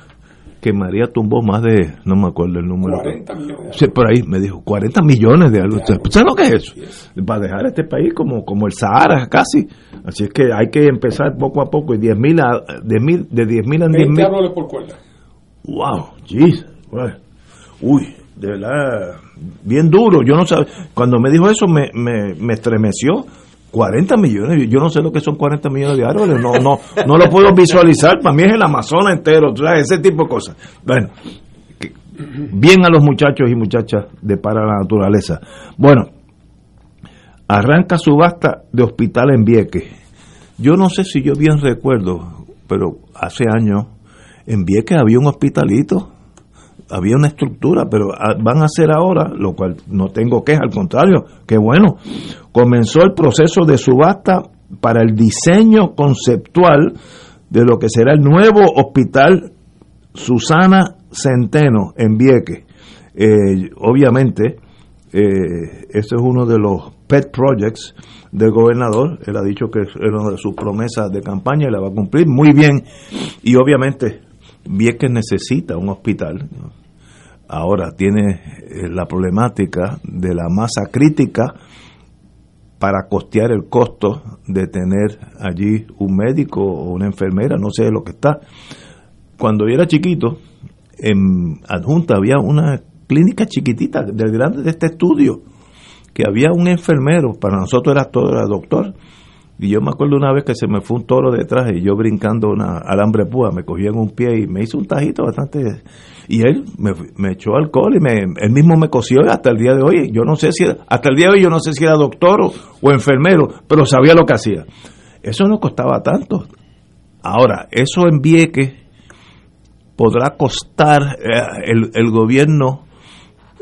que María tumbó más de, no me acuerdo el número. 40 millones. Sí, por ahí me dijo, 40 millones de algo. ¿Sabes lo que es eso? Para dejar este país como, como el Sahara casi. Así es que hay que empezar poco a poco y 10 mil de 10 de 10 mil a 10 20 mil. por cuerda. Wow, jeez. Uy, de verdad, bien duro. Yo no sabía, cuando me dijo eso me, me, me estremeció. 40 millones, yo no sé lo que son 40 millones de árboles, no, no, no lo puedo visualizar, para mí es el Amazonas entero, ¿sabes? ese tipo de cosas. Bueno, bien a los muchachos y muchachas de Para la Naturaleza. Bueno, arranca subasta de hospital en Vieques. Yo no sé si yo bien recuerdo, pero hace años en Vieques había un hospitalito, había una estructura, pero ah, van a hacer ahora, lo cual no tengo queja, al contrario, que bueno, comenzó el proceso de subasta para el diseño conceptual de lo que será el nuevo hospital Susana Centeno en Vieques. Eh, obviamente, eh, ese es uno de los pet projects del gobernador. Él ha dicho que es una de sus promesas de campaña y la va a cumplir muy bien. Y obviamente, Vieques necesita un hospital. Ahora tiene eh, la problemática de la masa crítica para costear el costo de tener allí un médico o una enfermera, no sé lo que está. Cuando yo era chiquito, en Adjunta había una clínica chiquitita del grande de este estudio, que había un enfermero, para nosotros era todo era doctor, Y yo me acuerdo una vez que se me fue un toro detrás y yo brincando una alambre púa, me cogía en un pie y me hizo un tajito bastante... Y él me, echó alcohol y me, él mismo me cosió hasta el día de hoy. Yo no sé si, hasta el día de hoy yo no sé si era doctor o, o enfermero, pero sabía lo que hacía. Eso no costaba tanto. Ahora, eso en Vieques podrá costar eh, el, el gobierno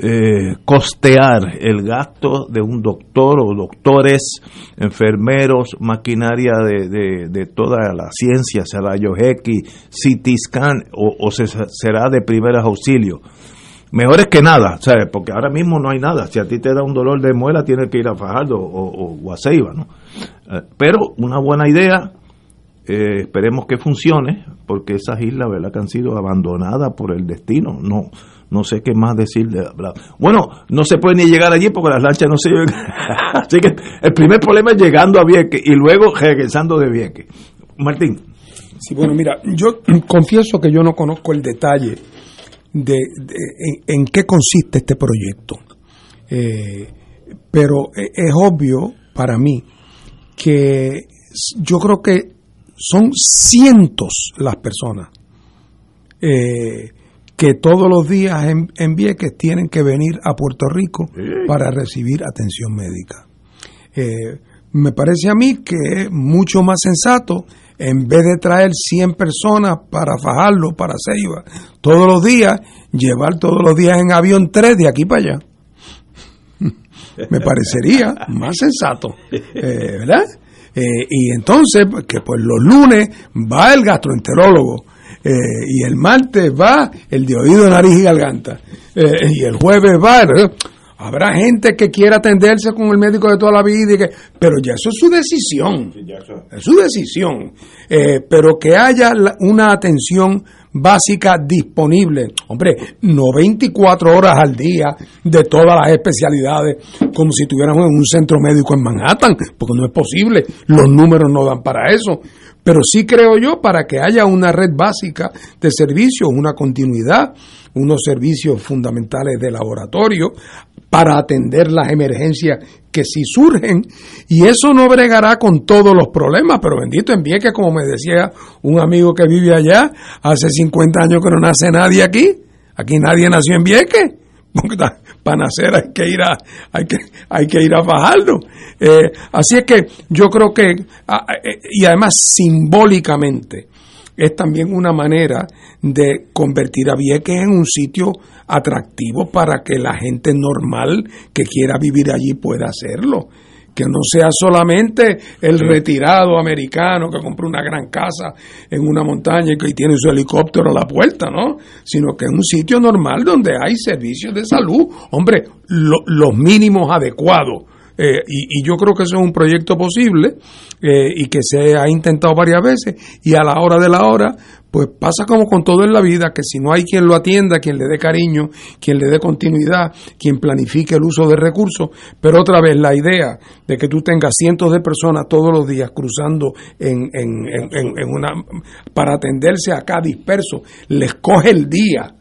eh, costear el gasto de un doctor o doctores, enfermeros, maquinaria de, de, de toda la ciencia, será X, CT scan o, o se- será de primeros auxilios. Mejor es que nada, ¿sabes? Porque ahora mismo no hay nada. Si a ti te da un dolor de muela, tienes que ir a Fajardo o a Ceiba, ¿no? Eh, pero una buena idea, eh, esperemos que funcione, porque esas islas, ¿verdad?, que han sido abandonadas por el destino. No no sé qué más decir. De, bueno, no se puede ni llegar allí porque las lanchas no se llevan. Así que el primer problema es llegando a Vieques y luego regresando de Vieques. Martín. Sí, bueno, mira, yo confieso que yo no conozco el detalle de, en, qué consiste este proyecto. Eh, pero e- es obvio para mí que yo creo que son cientos las personas eh, que todos los días en, en Vieques tienen que venir a Puerto Rico para recibir atención médica. Eh, me parece a mí que es mucho más sensato, en vez de traer 100 personas para fajarlo, para Ceiba, todos los días, llevar todos los días en avión tres de aquí para allá. Me parecería más sensato, eh, ¿verdad? Eh, y entonces, que pues los lunes va el gastroenterólogo, eh, y el martes va el de oído, nariz y garganta, eh, y el jueves va... el- Habrá gente que quiera atenderse con el médico de toda la vida, y que, pero ya eso es su decisión. Es su decisión. Eh, pero que haya la- una atención básica disponible. Hombre, no 24 horas al día de todas las especialidades, como si tuviéramos en un centro médico en Manhattan, porque no es posible. Los números no dan para eso. Pero sí creo yo para que haya una red básica de servicios, una continuidad, unos servicios fundamentales de laboratorio para atender las emergencias que sí surgen. Y eso no bregará con todos los problemas, pero bendito en que como me decía un amigo que vive allá, hace 50 años que no nace nadie aquí, aquí nadie nació en Vieques, para nacer hay que ir a, hay que, hay que ir a Fajardo. Eh, así es que yo creo que, eh, y además simbólicamente, es también una manera de convertir a Vieques en un sitio atractivo para que la gente normal que quiera vivir allí pueda hacerlo. Que no sea solamente el retirado americano que compró una gran casa en una montaña y que tiene su helicóptero a la puerta, ¿no? Sino que es un sitio normal donde hay servicios de salud. Hombre, lo- los mínimos adecuados. Eh, y, y yo creo que eso es un proyecto posible eh, y que se ha intentado varias veces y a la hora de la hora pues pasa como con todo en la vida que si no hay quien lo atienda, quien le dé cariño, quien le dé continuidad, quien planifique el uso de recursos, pero otra vez la idea de que tú tengas cientos de personas todos los días cruzando en, en, en- en- una para atenderse acá disperso, les coge el día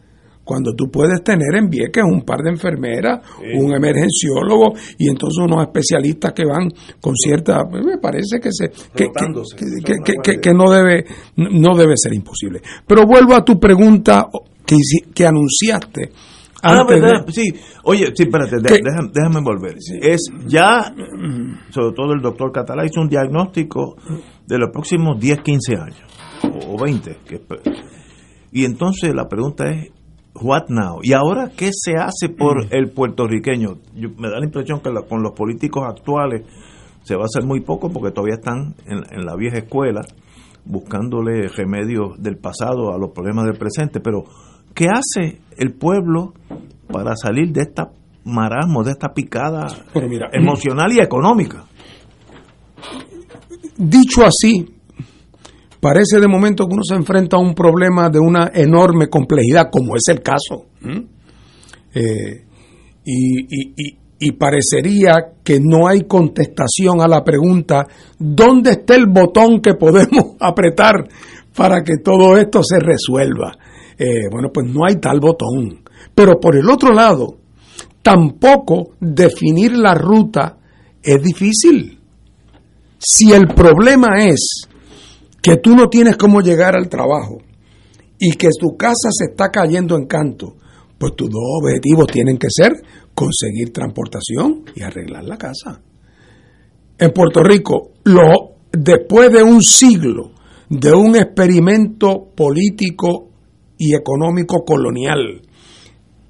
cuando tú puedes tener en Vieques un par de enfermeras, un emergenciólogo y entonces unos especialistas que van con cierta, me parece que se que, que- que- no debe no debe ser imposible. Pero vuelvo a tu pregunta que, anunciaste. Ah, antes de- verdad, sí. Oye, sí, espérate, déjame, déjame volver. Es ya, sobre todo el doctor Catalá hizo un diagnóstico de los próximos 10, 15 años, o, o 20. que espe- y entonces la pregunta es, what now? ¿Y ahora qué se hace por el puertorriqueño? Yo- me da la impresión que la- con los políticos actuales se va a hacer muy poco porque todavía están en, en la vieja escuela buscándole remedios del pasado a los problemas del presente, pero ¿qué hace el pueblo para salir de esta marasmo, de esta picada mira, emocional y económica? Dicho así, parece de momento que uno se enfrenta a un problema de una enorme complejidad, como es el caso. Eh, y parecería que no hay contestación a la pregunta, ¿dónde está el botón que podemos apretar para que todo esto se resuelva? Eh, bueno, pues no hay tal botón. Pero por el otro lado, tampoco definir la ruta es difícil. Si el problema es que tú no tienes cómo llegar al trabajo y que tu casa se está cayendo en canto, pues tus dos objetivos tienen que ser conseguir transportación y arreglar la casa. En Puerto Rico, lo, después de un siglo de un experimento político y económico colonial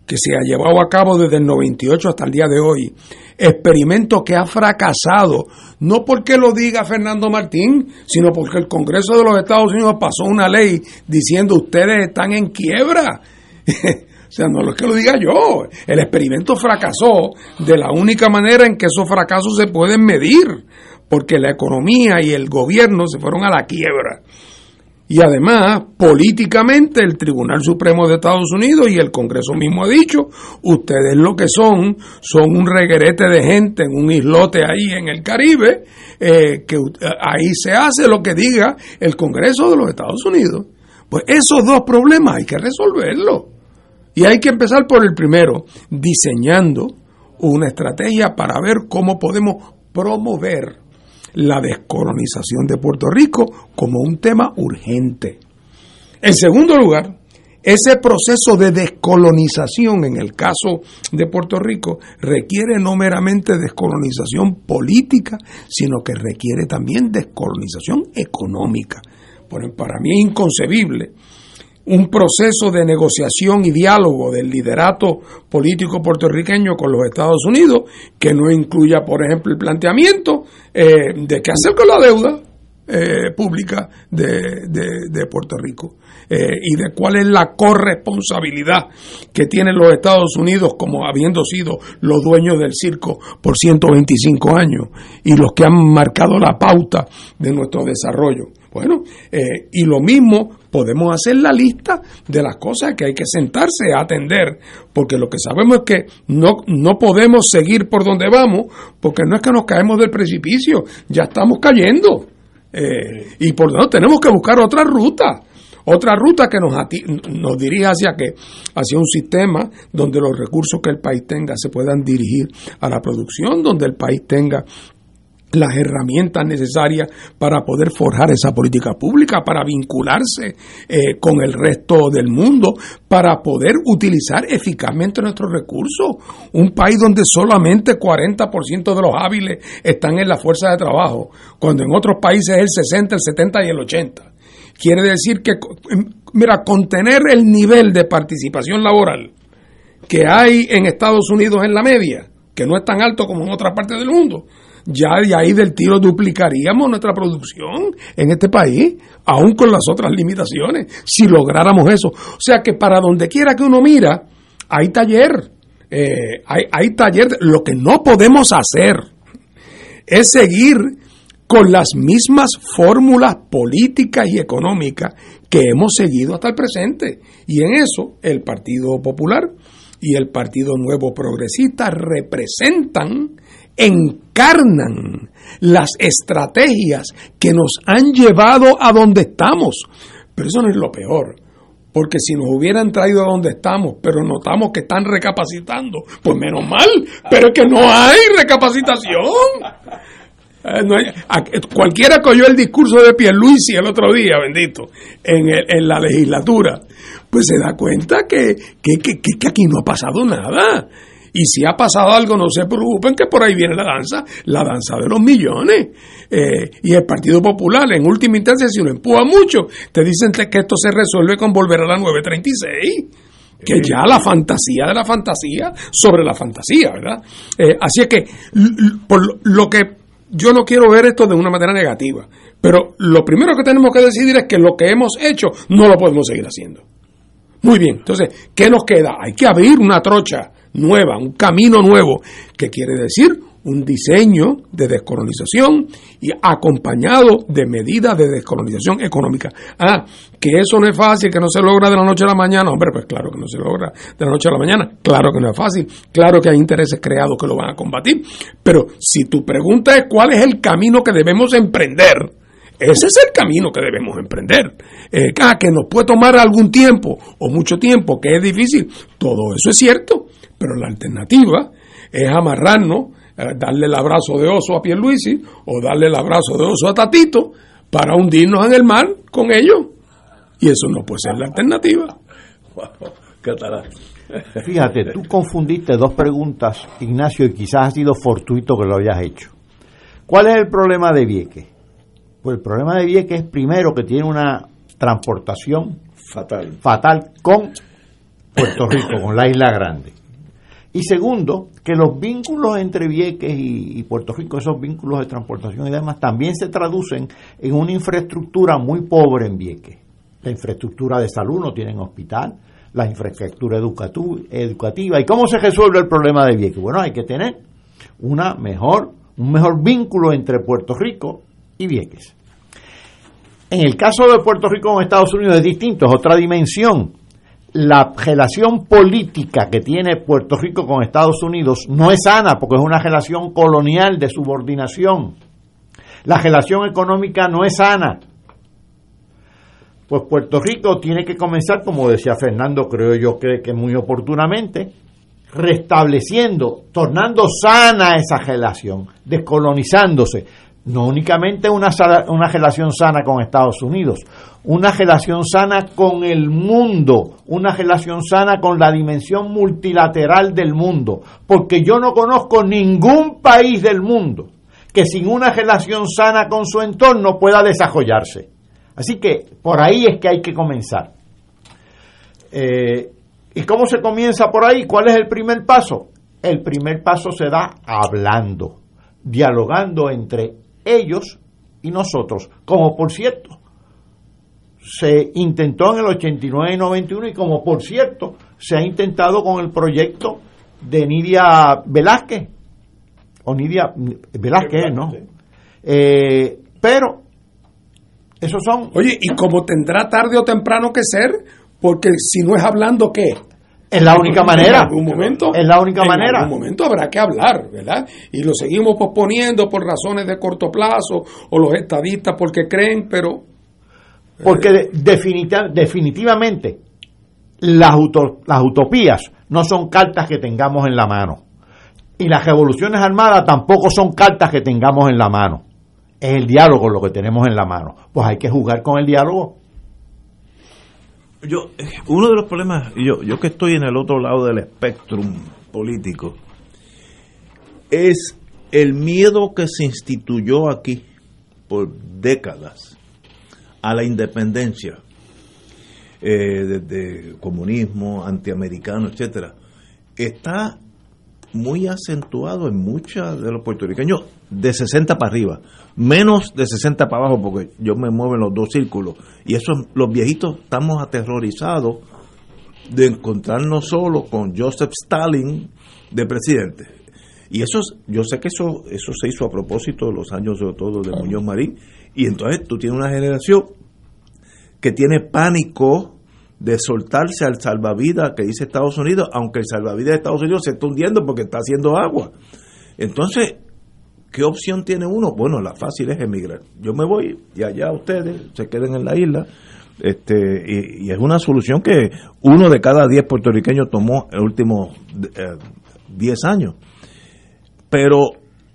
que se ha llevado a cabo desde el 98 hasta el día de hoy, experimento que ha fracasado, no porque lo diga Fernando Martín, sino porque el Congreso de los Estados Unidos pasó una ley diciendo ustedes están en quiebra. o sea, no es que lo diga yo, el experimento fracasó de la única manera en que esos fracasos se pueden medir, porque la economía y el gobierno se fueron a la quiebra. Y además, políticamente, el Tribunal Supremo de Estados Unidos y el Congreso mismo ha dicho, ustedes lo que son, son un reguerete de gente en un islote ahí en el Caribe, eh, que ahí se hace lo que diga el Congreso de los Estados Unidos. Pues esos dos problemas hay que resolverlos. Y hay que empezar por el primero, diseñando una estrategia para ver cómo podemos promover la descolonización de Puerto Rico como un tema urgente. En segundo lugar, ese proceso de descolonización en el caso de Puerto Rico requiere no meramente descolonización política, sino que requiere también descolonización económica. Para mí es inconcebible un proceso de negociación y diálogo del liderato político puertorriqueño con los Estados Unidos que no incluya, por ejemplo, el planteamiento eh, de qué hacer con la deuda eh, pública de, de, Puerto Rico eh, y de cuál es la corresponsabilidad que tienen los Estados Unidos como habiendo sido los dueños del circo por 125 años y los que han marcado la pauta de nuestro desarrollo. Bueno, eh, y lo mismo podemos hacer la lista de las cosas que hay que sentarse a atender, porque lo que sabemos es que no, no podemos seguir por donde vamos, porque no es que nos caemos del precipicio, ya estamos cayendo. Eh, y por lo tanto tenemos que buscar otra ruta otra ruta que nos, nos dirija hacia qué hacia un sistema donde los recursos que el país tenga se puedan dirigir a la producción donde el país tenga las herramientas necesarias para poder forjar esa política pública, para vincularse eh, con el resto del mundo, para poder utilizar eficazmente nuestros recursos. Un país donde solamente 40% de los hábiles están en la fuerza de trabajo, cuando en otros países es el 60, el 70 y el 80. Quiere decir que, mira, contener el nivel de participación laboral que hay en Estados Unidos en la media, que no es tan alto como en otras partes del mundo, ya de ahí del tiro duplicaríamos nuestra producción en este país, aún con las otras limitaciones, si lográramos eso. O sea que para donde quiera que uno mira, hay taller, eh, hay, hay taller. Lo que no podemos hacer es seguir con las mismas fórmulas políticas y económicas que hemos seguido hasta el presente. Y en eso el Partido Popular y el Partido Nuevo Progresista representan encarnan las estrategias que nos han llevado a donde estamos. Pero eso no es lo peor. Porque si nos hubieran traído a donde estamos, pero notamos que están recapacitando, pues menos mal, pero es que no hay recapacitación. Eh, cualquiera que oyó el discurso de Pierluisi el otro día, bendito, en, en la legislatura, pues se da cuenta que, que, que aquí no ha pasado nada. Y si ha pasado algo, no se preocupen que por ahí viene la danza, la danza de los millones. Eh, y el Partido Popular, en última instancia, si lo empuja mucho, te dicen que esto se resuelve con volver a la 936 que ya la fantasía de la fantasía sobre la fantasía, ¿verdad? Eh, así es que por lo que yo no quiero ver esto de una manera negativa, pero lo primero que tenemos que decidir es que lo que hemos hecho no lo podemos seguir haciendo. Muy bien, entonces, ¿qué nos queda? Hay que abrir una trocha nueva, un camino nuevo, que quiere decir un diseño de descolonización y acompañado de medidas de descolonización económica. Ah, que eso no es fácil, que no se logra de la noche a la mañana. Hombre, pues claro que no se logra de la noche a la mañana. Claro que no es fácil. Claro que hay intereses creados que lo van a combatir. Pero si tu pregunta es cuál es el camino que debemos emprender, ese es el camino que debemos emprender. Eh, ah, que nos puede tomar algún tiempo o mucho tiempo, que es difícil. Todo eso es cierto. Pero la alternativa es amarrarnos eh, darle el abrazo de oso a Pierluisi o darle el abrazo de oso a Tatito para hundirnos en el mar con ellos. Y eso no puede ser la alternativa. Fíjate, tú confundiste dos preguntas, Ignacio, y quizás ha sido fortuito que lo hayas hecho. ¿Cuál es el problema de Vieques? Pues el problema de Vieques es primero que tiene una transportación fatal, fatal con Puerto Rico, con la isla grande. Y segundo, que los vínculos entre Vieques y, y, Puerto Rico, esos vínculos de transportación y demás, también se traducen en una infraestructura muy pobre en Vieques. La infraestructura de salud no tienen hospital, la infraestructura educativa. ¿Y cómo se resuelve el problema de Vieques? Bueno, hay que tener una mejor, un mejor vínculo entre Puerto Rico y Vieques. En el caso de Puerto Rico con Estados Unidos es distinto, es otra dimensión. La relación política que tiene Puerto Rico con Estados Unidos no es sana porque es una relación colonial de subordinación. La relación económica no es sana. Pues Puerto Rico tiene que comenzar, como decía Fernando, creo yo que, que muy oportunamente, restableciendo, tornando sana esa relación, descolonizándose, no únicamente una, una relación sana con Estados Unidos, una relación sana con el mundo, una relación sana con la dimensión multilateral del mundo, porque yo no conozco ningún país del mundo que sin una relación sana con su entorno pueda desarrollarse. Así que por ahí es que hay que comenzar. Eh, ¿Y cómo se comienza por ahí? ¿Cuál es el primer paso? El primer paso se da hablando, dialogando entre ellos y nosotros, como por cierto se intentó en el 89 y 91 y como por cierto se ha intentado con el proyecto de Nidia Velázquez, o Nidia Velázquez, ¿no? Eh, pero esos son... Oye, ¿y como tendrá tarde o temprano que ser? Porque si no es hablando, ¿qué? Es la única manera. En algún momento. Es la única en manera. En algún momento habrá que hablar, ¿verdad? Y lo seguimos posponiendo por razones de corto plazo o los estadistas porque creen, pero. Porque definitiva, definitivamente las, las utopías no son cartas que tengamos en la mano. Y las revoluciones armadas tampoco son cartas que tengamos en la mano. Es el diálogo lo que tenemos en la mano. Pues hay que jugar con el diálogo yo uno de los problemas yo yo que estoy en el otro lado del espectro político es el miedo que se instituyó aquí por décadas a la independencia eh, desde comunismo antiamericano etcétera. Está muy acentuado en muchos de los puertorriqueños de 60 para arriba, menos de 60 para abajo, porque yo me muevo en los dos círculos. Y eso, los viejitos estamos aterrorizados de encontrarnos solo con Joseph Stalin de presidente. Y eso, yo sé que eso, eso se hizo a propósito de los años sobre todo de Muñoz Marín. Y entonces tú tienes una generación que tiene pánico de soltarse al salvavidas que dice Estados Unidos, aunque el salvavidas de Estados Unidos se está hundiendo porque está haciendo agua. Entonces, ¿qué opción tiene uno? Bueno, la fácil es emigrar. Yo me voy y allá ustedes se queden en la isla. Este, y, es una solución que uno de cada diez puertorriqueños tomó en los últimos eh, diez años. Pero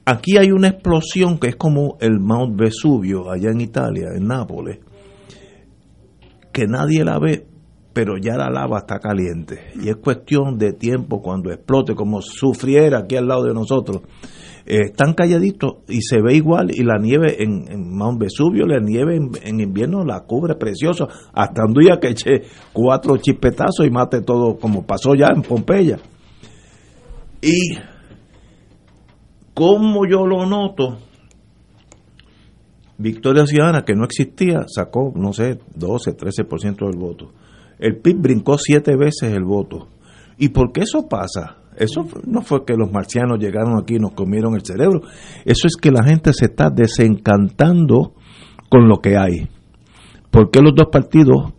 aquí hay una explosión que es como el Mount Vesubio allá en Italia, en Nápoles, que nadie la ve, pero ya la lava está caliente y es cuestión de tiempo cuando explote, como sufriera aquí al lado de nosotros. Eh, están calladitos y se ve igual y la nieve en, en Mount Vesubio, la nieve en, invierno la cubre precioso, hasta un día que eche cuatro chispetazos y mate todo como pasó ya en Pompeya. Y como yo lo noto, Victoria Ciudadana, que no existía, sacó, no sé, 12, 13% del voto el PIB brincó siete veces el voto. ¿Y por qué eso pasa? Eso no fue que los marcianos llegaron aquí y nos comieron el cerebro. Eso es que la gente se está desencantando con lo que hay. ¿Por qué los dos partidos,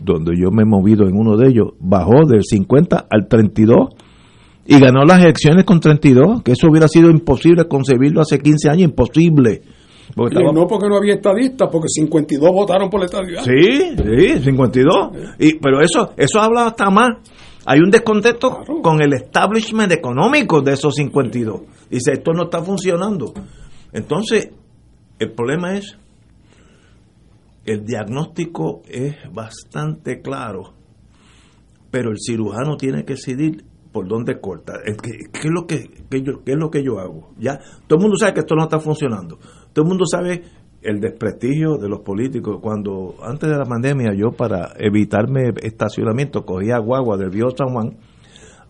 donde yo me he movido en uno de ellos, bajó del 50 al 32 y ganó las elecciones con 32? Que eso hubiera sido imposible concebirlo hace 15 años, imposible. Porque No porque no había estadistas, porque 52 votaron por la estadidad. Sí, sí, 52. Y, pero eso, eso habla hasta más Hay un descontento con el establishment económico de esos 52. Dice, esto no está funcionando. Entonces, el problema es, el diagnóstico es bastante claro, pero el cirujano tiene que decidir por dónde corta. ¿Qué, es lo que, yo, ¿Qué es lo que yo hago? Ya, todo el mundo sabe que esto no está funcionando. Todo el mundo sabe el desprestigio de los políticos. Cuando antes de la pandemia yo para evitarme estacionamiento cogía guagua del río San Juan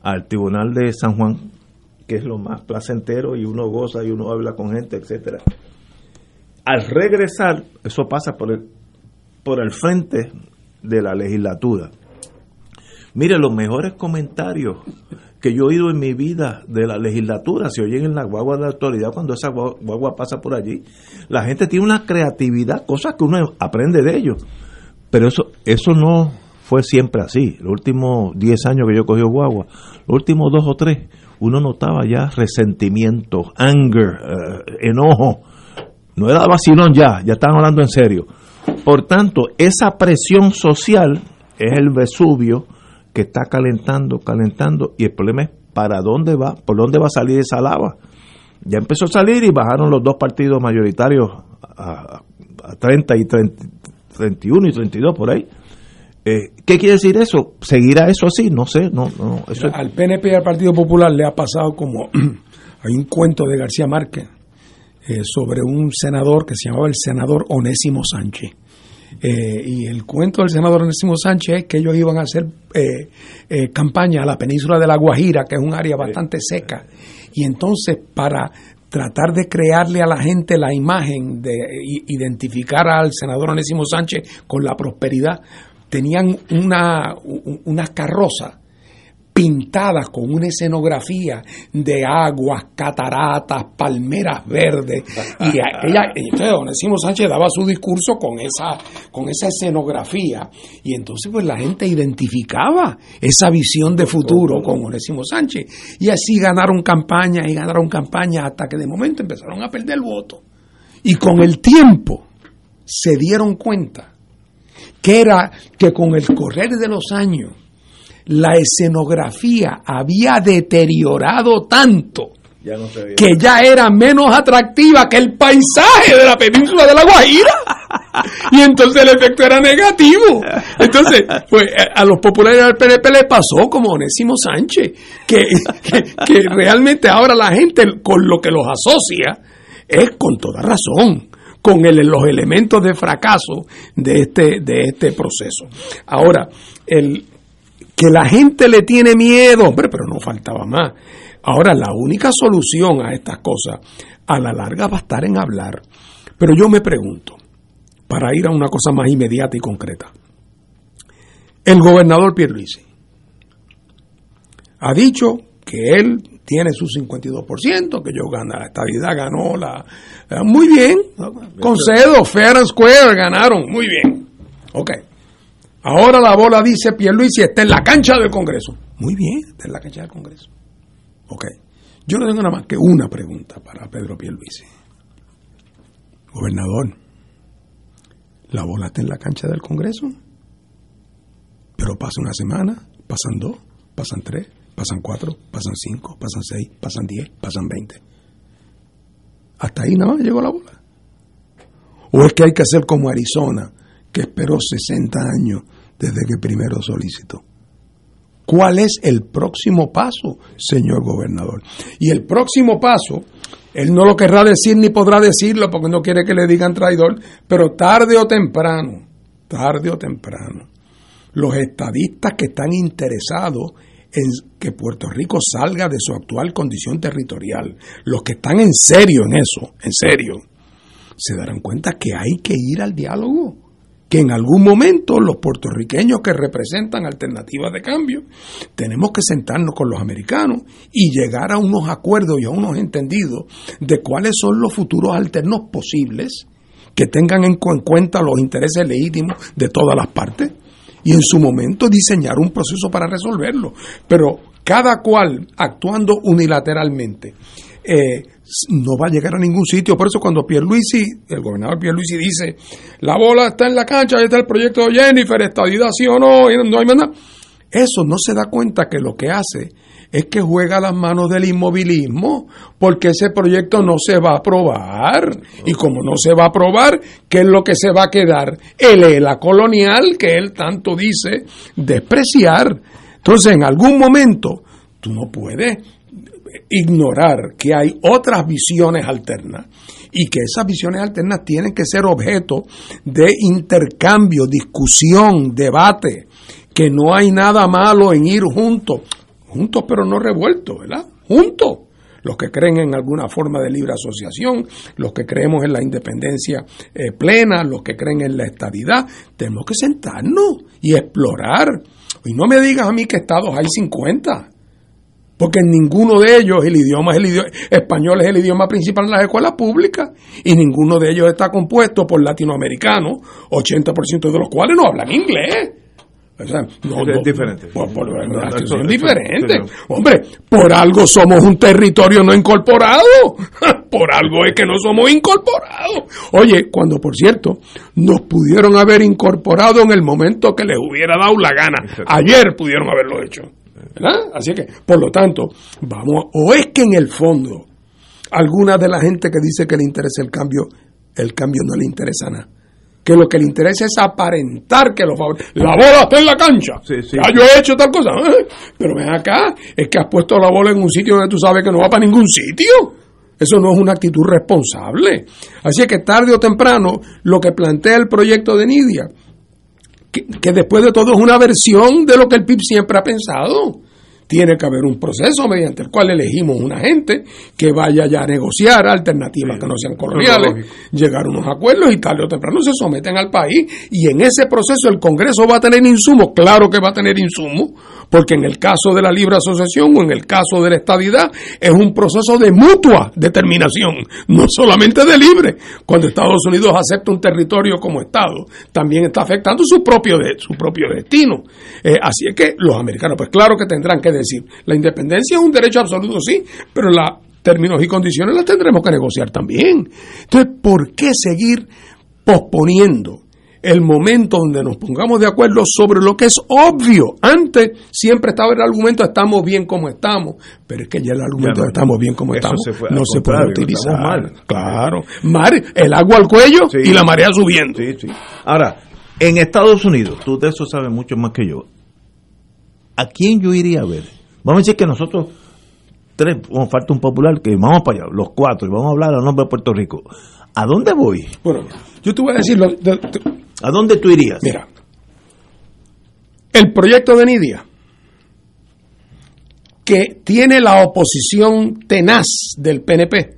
al tribunal de San Juan, que es lo más placentero y uno goza y uno habla con gente, etcétera. Al regresar, eso pasa por el, por el frente de la legislatura Mire, los mejores comentarios que yo he oído en mi vida de la legislatura se oyen en la guagua de la autoridad cuando esa guagua pasa por allí. La gente tiene una creatividad, cosas que uno aprende de ellos. Pero eso, eso no fue siempre así. Los últimos 10 años que yo cogí guagua, los últimos dos o tres, uno notaba ya resentimiento, anger, eh, enojo. No era vacilón ya, ya estaban hablando en serio. Por tanto, esa presión social es el Vesubio que está calentando, calentando, y el problema es para dónde va, por dónde va a salir esa lava. Ya empezó a salir y bajaron los dos partidos mayoritarios a, 30 y 31 y 32 por ahí. Eh, ¿Qué quiere decir eso? ¿Seguirá eso así? No sé. no, no eso Al PNP y al Partido Popular le ha pasado como hay un cuento de García Márquez eh, sobre un senador que se llamaba el senador Onésimo Sánchez eh, y el cuento del senador Ernesto Sánchez es que ellos iban a hacer eh, eh, campaña a la península de la Guajira, que es un área bastante seca. Y entonces, para tratar de crearle a la gente la imagen de identificar al senador Onésimo Sánchez con la prosperidad, tenían una, una carroza pintadas con una escenografía de aguas, cataratas, palmeras verdes. Y ella, entonces Sánchez daba su discurso con esa, con esa escenografía. Y entonces pues la gente identificaba esa visión de futuro con Onésimo Sánchez. Y así ganaron campaña y ganaron campaña hasta que de momento empezaron a perder el voto. Y con el tiempo se dieron cuenta que era que con el correr de los años la escenografía había deteriorado tanto que ya era menos atractiva que el paisaje de la península de la Guajira. y entonces el efecto era negativo. Entonces, pues a los populares del PNP le pasó como Onésimo Sánchez, que, que, realmente ahora la gente con lo que los asocia es con toda razón con los elementos de fracaso de este, de este proceso. Ahora, el, que la gente le tiene miedo, hombre, pero no faltaba más. Ahora, la única solución a estas cosas, a la larga va a estar en hablar. Pero yo me pregunto, para ir a una cosa más inmediata y concreta, el gobernador Pierluisi ha dicho que él tiene su 52%, que yo gana la estabilidad, ganó la... Muy bien, concedo, fair and square, ganaron, muy bien. Ok. Ahora la bola dice Pierluisi está en la cancha del Congreso. Muy bien, está en la cancha del Congreso. Ok. Yo no tengo nada más que una pregunta para Pedro Pierluisi. Gobernador, la bola está en la cancha del Congreso. Pero pasa una semana, pasan dos, pasan tres, pasan cuatro, pasan cinco, pasan seis, pasan diez, pasan veinte. Hasta ahí nada más llegó la bola. ¿O es que hay que hacer como Arizona, que esperó 60 años desde que primero solicitó. ¿Cuál es el próximo paso, señor gobernador? Y el próximo paso, él no lo querrá decir ni podrá decirlo porque no quiere que le digan traidor, pero tarde o temprano, tarde o temprano, los estadistas que están interesados en que Puerto Rico salga de su actual condición territorial, los que están en serio en eso, en serio, se darán cuenta que hay que ir al diálogo que en algún momento los puertorriqueños que representan alternativas de cambio tenemos que sentarnos con los americanos y llegar a unos acuerdos y a unos entendidos de cuáles son los futuros alternos posibles que tengan en cuenta los intereses legítimos de todas las partes y en su momento diseñar un proceso para resolverlo. Pero cada cual actuando unilateralmente eh, no va a llegar a ningún sitio. Por eso cuando Pierluisi, el gobernador Pierluisi dice, la bola está en la cancha, ahí está el proyecto de Jennifer, estadidad sí o no, no hay nada. Eso no se da cuenta que lo que hace es que juega las manos del inmovilismo, porque ese proyecto no se va a aprobar. Y como no se va a aprobar, ¿qué es lo que se va a quedar? El ELA colonial que él tanto dice despreciar. Entonces, en algún momento, tú no puedes ignorar que hay otras visiones alternas y que esas visiones alternas tienen que ser objeto de intercambio, discusión, debate, que no hay nada malo en ir juntos, juntos pero no revueltos, ¿verdad? Juntos. Los que creen en alguna forma de libre asociación, los que creemos en la independencia eh, plena, los que creen en la estadidad, tenemos que sentarnos y explorar. Y no me digas a mí que estados hay 50 porque en ninguno de ellos el idioma es el idioma español es el idioma principal en las escuelas públicas y ninguno de ellos está compuesto por latinoamericanos, 80% de los cuales no hablan inglés. O sea, no, es diferente. Por, por, son diferentes. Hombre, por algo somos un territorio no incorporado. por algo es que no somos incorporados. Oye, cuando por cierto, nos pudieron haber incorporado en el momento que les hubiera dado la gana. Ayer pudieron haberlo hecho. ¿Verdad? Así que, por lo tanto, vamos, o es que en el fondo, alguna de la gente que dice que le interesa el cambio, el cambio no le interesa nada. Que lo que le interesa es aparentar que lo favorece. La bola está en la cancha. Ya yo he hecho tal cosa. ¿eh? Pero ven acá, es que has puesto la bola en un sitio donde tú sabes que no va para ningún sitio. Eso no es una actitud responsable. Así que tarde o temprano, lo que plantea el proyecto de Nidia, que, después de todo es una versión de lo que el PIB siempre ha pensado tiene que haber un proceso mediante el cual elegimos una gente que vaya ya a negociar alternativas que no sean cordiales, llegar a unos acuerdos y tarde o temprano se someten al país y en ese proceso el Congreso va a tener insumos, claro que va a tener insumos, porque en el caso de la libre asociación o en el caso de la estabilidad es un proceso de mutua determinación, no solamente de libre. Cuando Estados Unidos acepta un territorio como Estado, también está afectando su propio, de, su propio destino. Eh, así es que los americanos, pues claro que tendrán que decir, la independencia es un derecho absoluto, sí, pero la términos y condiciones las tendremos que negociar también. Entonces, ¿por qué seguir posponiendo el momento donde nos pongamos de acuerdo sobre lo que es obvio? Antes siempre estaba el argumento estamos bien como estamos, pero es que ya el argumento de estamos bien como estamos no se puede utilizar. Mal. Claro, mar, el agua al cuello Sí. y la marea subiendo. Sí, sí. Ahora, en Estados Unidos, tú de eso sabes mucho más que yo. ¿A quién yo iría a ver? Vamos a decir que nosotros, tres, nos falta un popular, que vamos para allá, los cuatro, y vamos a hablar a nombre de Puerto Rico. ¿A dónde voy? Bueno, yo te voy a decir, lo- ¿A dónde tú irías? Mira, el proyecto de Nidia, que tiene la oposición tenaz del PNP,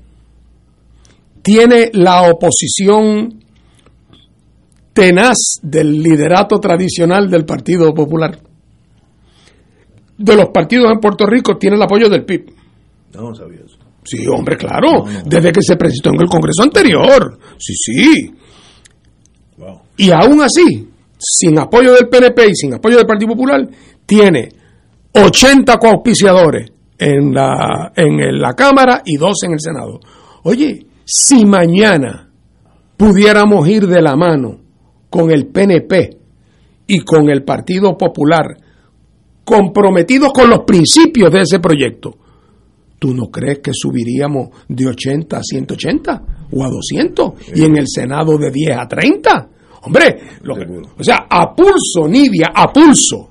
tiene la oposición tenaz del liderato tradicional del Partido Popular. De los partidos en Puerto Rico tiene el apoyo del PIB. No sabía eso. Sí, hombre, claro, desde que se presentó en el Congreso anterior. Sí, sí. Y aún así, sin apoyo del PNP y sin apoyo del Partido Popular, tiene 80 coauspiciadores en la, en la Cámara y dos en el Senado. Oye, si mañana pudiéramos ir de la mano con el PNP y con el Partido Popular, comprometidos con los principios de ese proyecto, ¿tú no crees que subiríamos de 80 a 180 o a 200 y en el Senado de 10 a 30? Hombre, lo que- o sea, a pulso, Nidia, a pulso.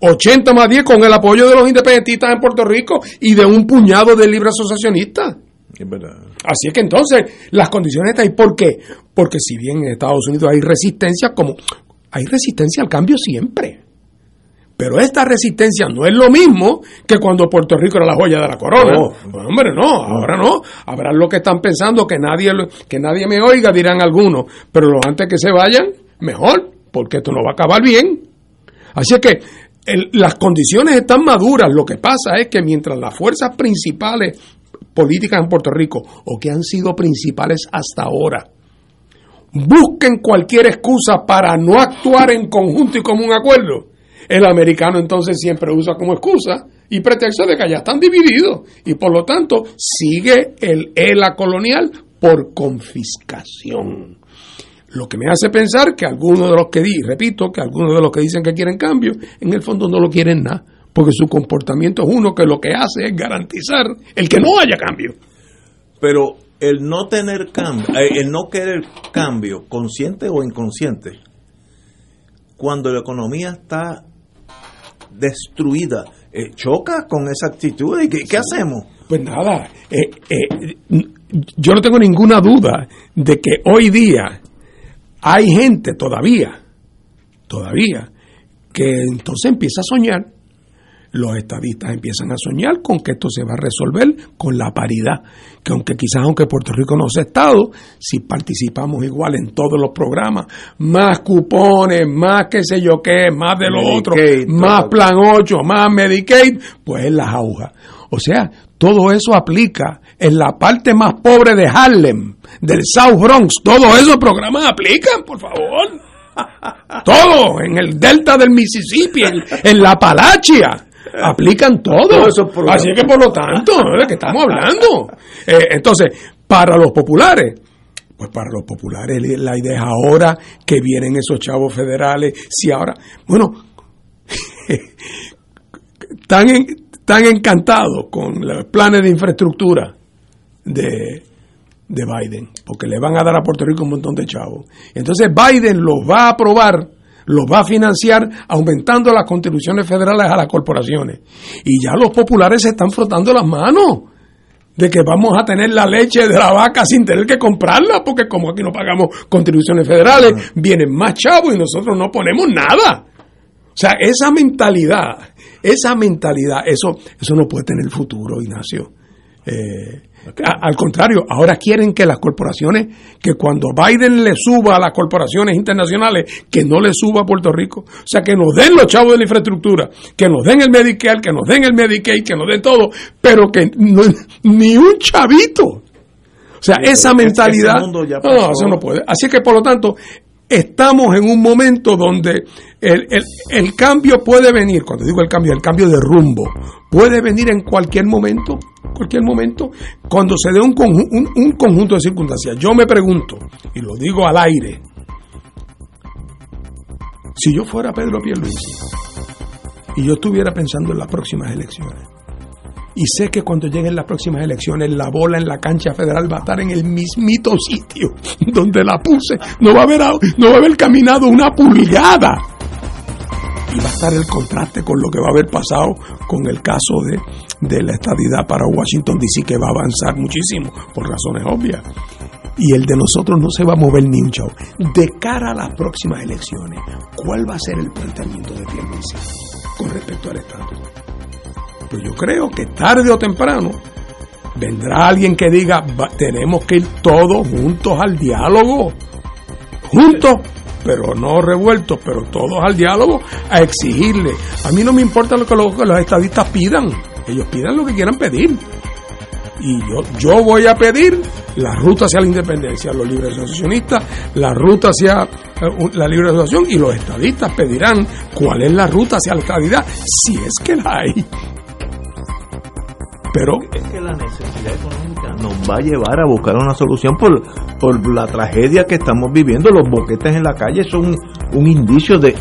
80 más 10 con el apoyo de los independentistas en Puerto Rico y de un puñado de libre asociacionistas. Es verdad. Así es que entonces las condiciones están ahí. ¿Por qué? Porque si bien en Estados Unidos hay resistencia, como hay resistencia al cambio siempre. Pero esta resistencia no es lo mismo que cuando Puerto Rico era la joya de la corona. No. Pues, hombre, no, ahora no. Habrá lo que están pensando que nadie, que nadie me oiga, dirán algunos. Pero lo antes que se vayan, mejor, porque esto no va a acabar bien. Así es que el- las condiciones están maduras. Lo que pasa es que mientras las fuerzas principales políticas en Puerto Rico, o que han sido principales hasta ahora, busquen cualquier excusa para no actuar en conjunto y como un acuerdo, el americano entonces siempre usa como excusa y pretexto de que ya están divididos y por lo tanto sigue el ELA colonial por confiscación. Lo que me hace pensar que algunos de los que di, repito, que algunos de los que dicen que quieren cambio, en el fondo no lo quieren nada, porque su comportamiento es uno que lo que hace es garantizar el que no haya cambio. Pero el no tener cambio, eh, el no querer cambio, consciente o inconsciente, cuando la economía está destruida, eh, choca con esa actitud. ¿Y qué, qué hacemos? Pues nada, eh, eh, yo no tengo ninguna duda de que hoy día hay gente todavía, todavía, que entonces empieza a soñar. Los estadistas empiezan a soñar con que esto se va a resolver con la paridad, que aunque quizás aunque Puerto Rico no sea estado, si participamos igual en todos los programas, más cupones, más qué sé yo qué, más de lo otro, más todo. plan 8, más Medicaid, pues es las agujas. O sea, todo eso aplica en la parte más pobre de Harlem, del South Bronx. Todos esos programas aplican, por favor. Todo, en el delta del Mississippi, en, en la Palachia. Aplican todo. Así que por lo tanto, ¿de qué estamos hablando? Eh, entonces, para los populares, pues para los populares la idea es ahora que vienen esos chavos federales, si ahora, bueno, están, en- están encantados con los planes de infraestructura de, de Biden, porque le van a dar a Puerto Rico un montón de chavos. Entonces Biden los va a aprobar, los va a financiar aumentando las contribuciones federales a las corporaciones. Y ya los populares se están frotando las manos de que vamos a tener la leche de la vaca sin tener que comprarla, porque como aquí no pagamos contribuciones federales, vienen más chavos y nosotros no ponemos nada. O sea, esa mentalidad, esa mentalidad, eso, eso no puede tener futuro, Ignacio. Eh, a- al contrario, ahora quieren que las corporaciones, que cuando Biden le suba a las corporaciones internacionales, que no le suba a Puerto Rico. O sea, que nos den los chavos de la infraestructura, que nos den el Medicare, que nos den el Medicaid, que nos den todo, pero que no- ni un chavito. O sea, Sí, esa mentalidad, no, eso no puede. Así que, por lo tanto, estamos en un momento donde el, el- cambio puede venir, cuando digo el cambio, el cambio de rumbo, puede venir en cualquier momento, cualquier momento, cuando se dé un conjunto de circunstancias. Yo me pregunto, y lo digo al aire, si yo fuera Pedro Pierluisi y yo estuviera pensando en las próximas elecciones, y sé que cuando lleguen las próximas elecciones la bola en la cancha federal va a estar en el mismito sitio donde la puse. No va a haber, no va a haber caminado una pulgada. Y va a estar el contraste con lo que va a haber pasado con el caso de, de la estadidad para Washington DC, que va a avanzar muchísimo, por razones obvias. Y el de nosotros no se va a mover ni un chavo. De cara a las próximas elecciones, ¿cuál va a ser el planteamiento de Pierluisi con respecto al estatus? Pues yo creo que tarde o temprano vendrá alguien que diga, "Va- tenemos que ir todos juntos al diálogo. Juntos, pero no revueltos, pero todos al diálogo a exigirle. A mí no me importa lo que los, estadistas pidan. Ellos pidan lo que quieran pedir. Y yo, yo voy a pedir la ruta hacia la independencia, los libres asociacionistas, la ruta hacia eh, la libre asociación y los estadistas pedirán cuál es la ruta hacia la estadidad, si es que la hay. Pero es que la necesidad económica nos va a llevar a buscar una solución por, por la tragedia que estamos viviendo. Los boquetes en la calle son un indicio de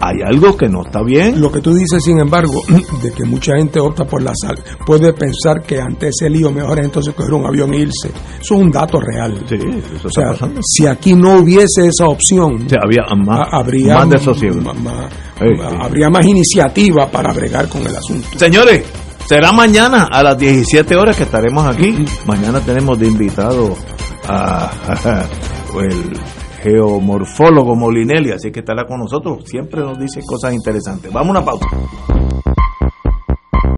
hay algo que no está bien. Lo que tú dices, sin embargo, de que mucha gente opta por la sal, puede pensar que ante ese lío mejor es entonces coger un avión e irse. Eso es un dato real. Sí, eso o está sea, pasando. si aquí no hubiese esa opción, había más, ha- habría más sí. habría más iniciativa para bregar con el asunto. Señores, será mañana a las 17 horas que estaremos aquí. Mañana tenemos de invitado a, el geomorfólogo Molinelli, así que estará con nosotros. Siempre nos dice cosas interesantes. Vamos a una pausa.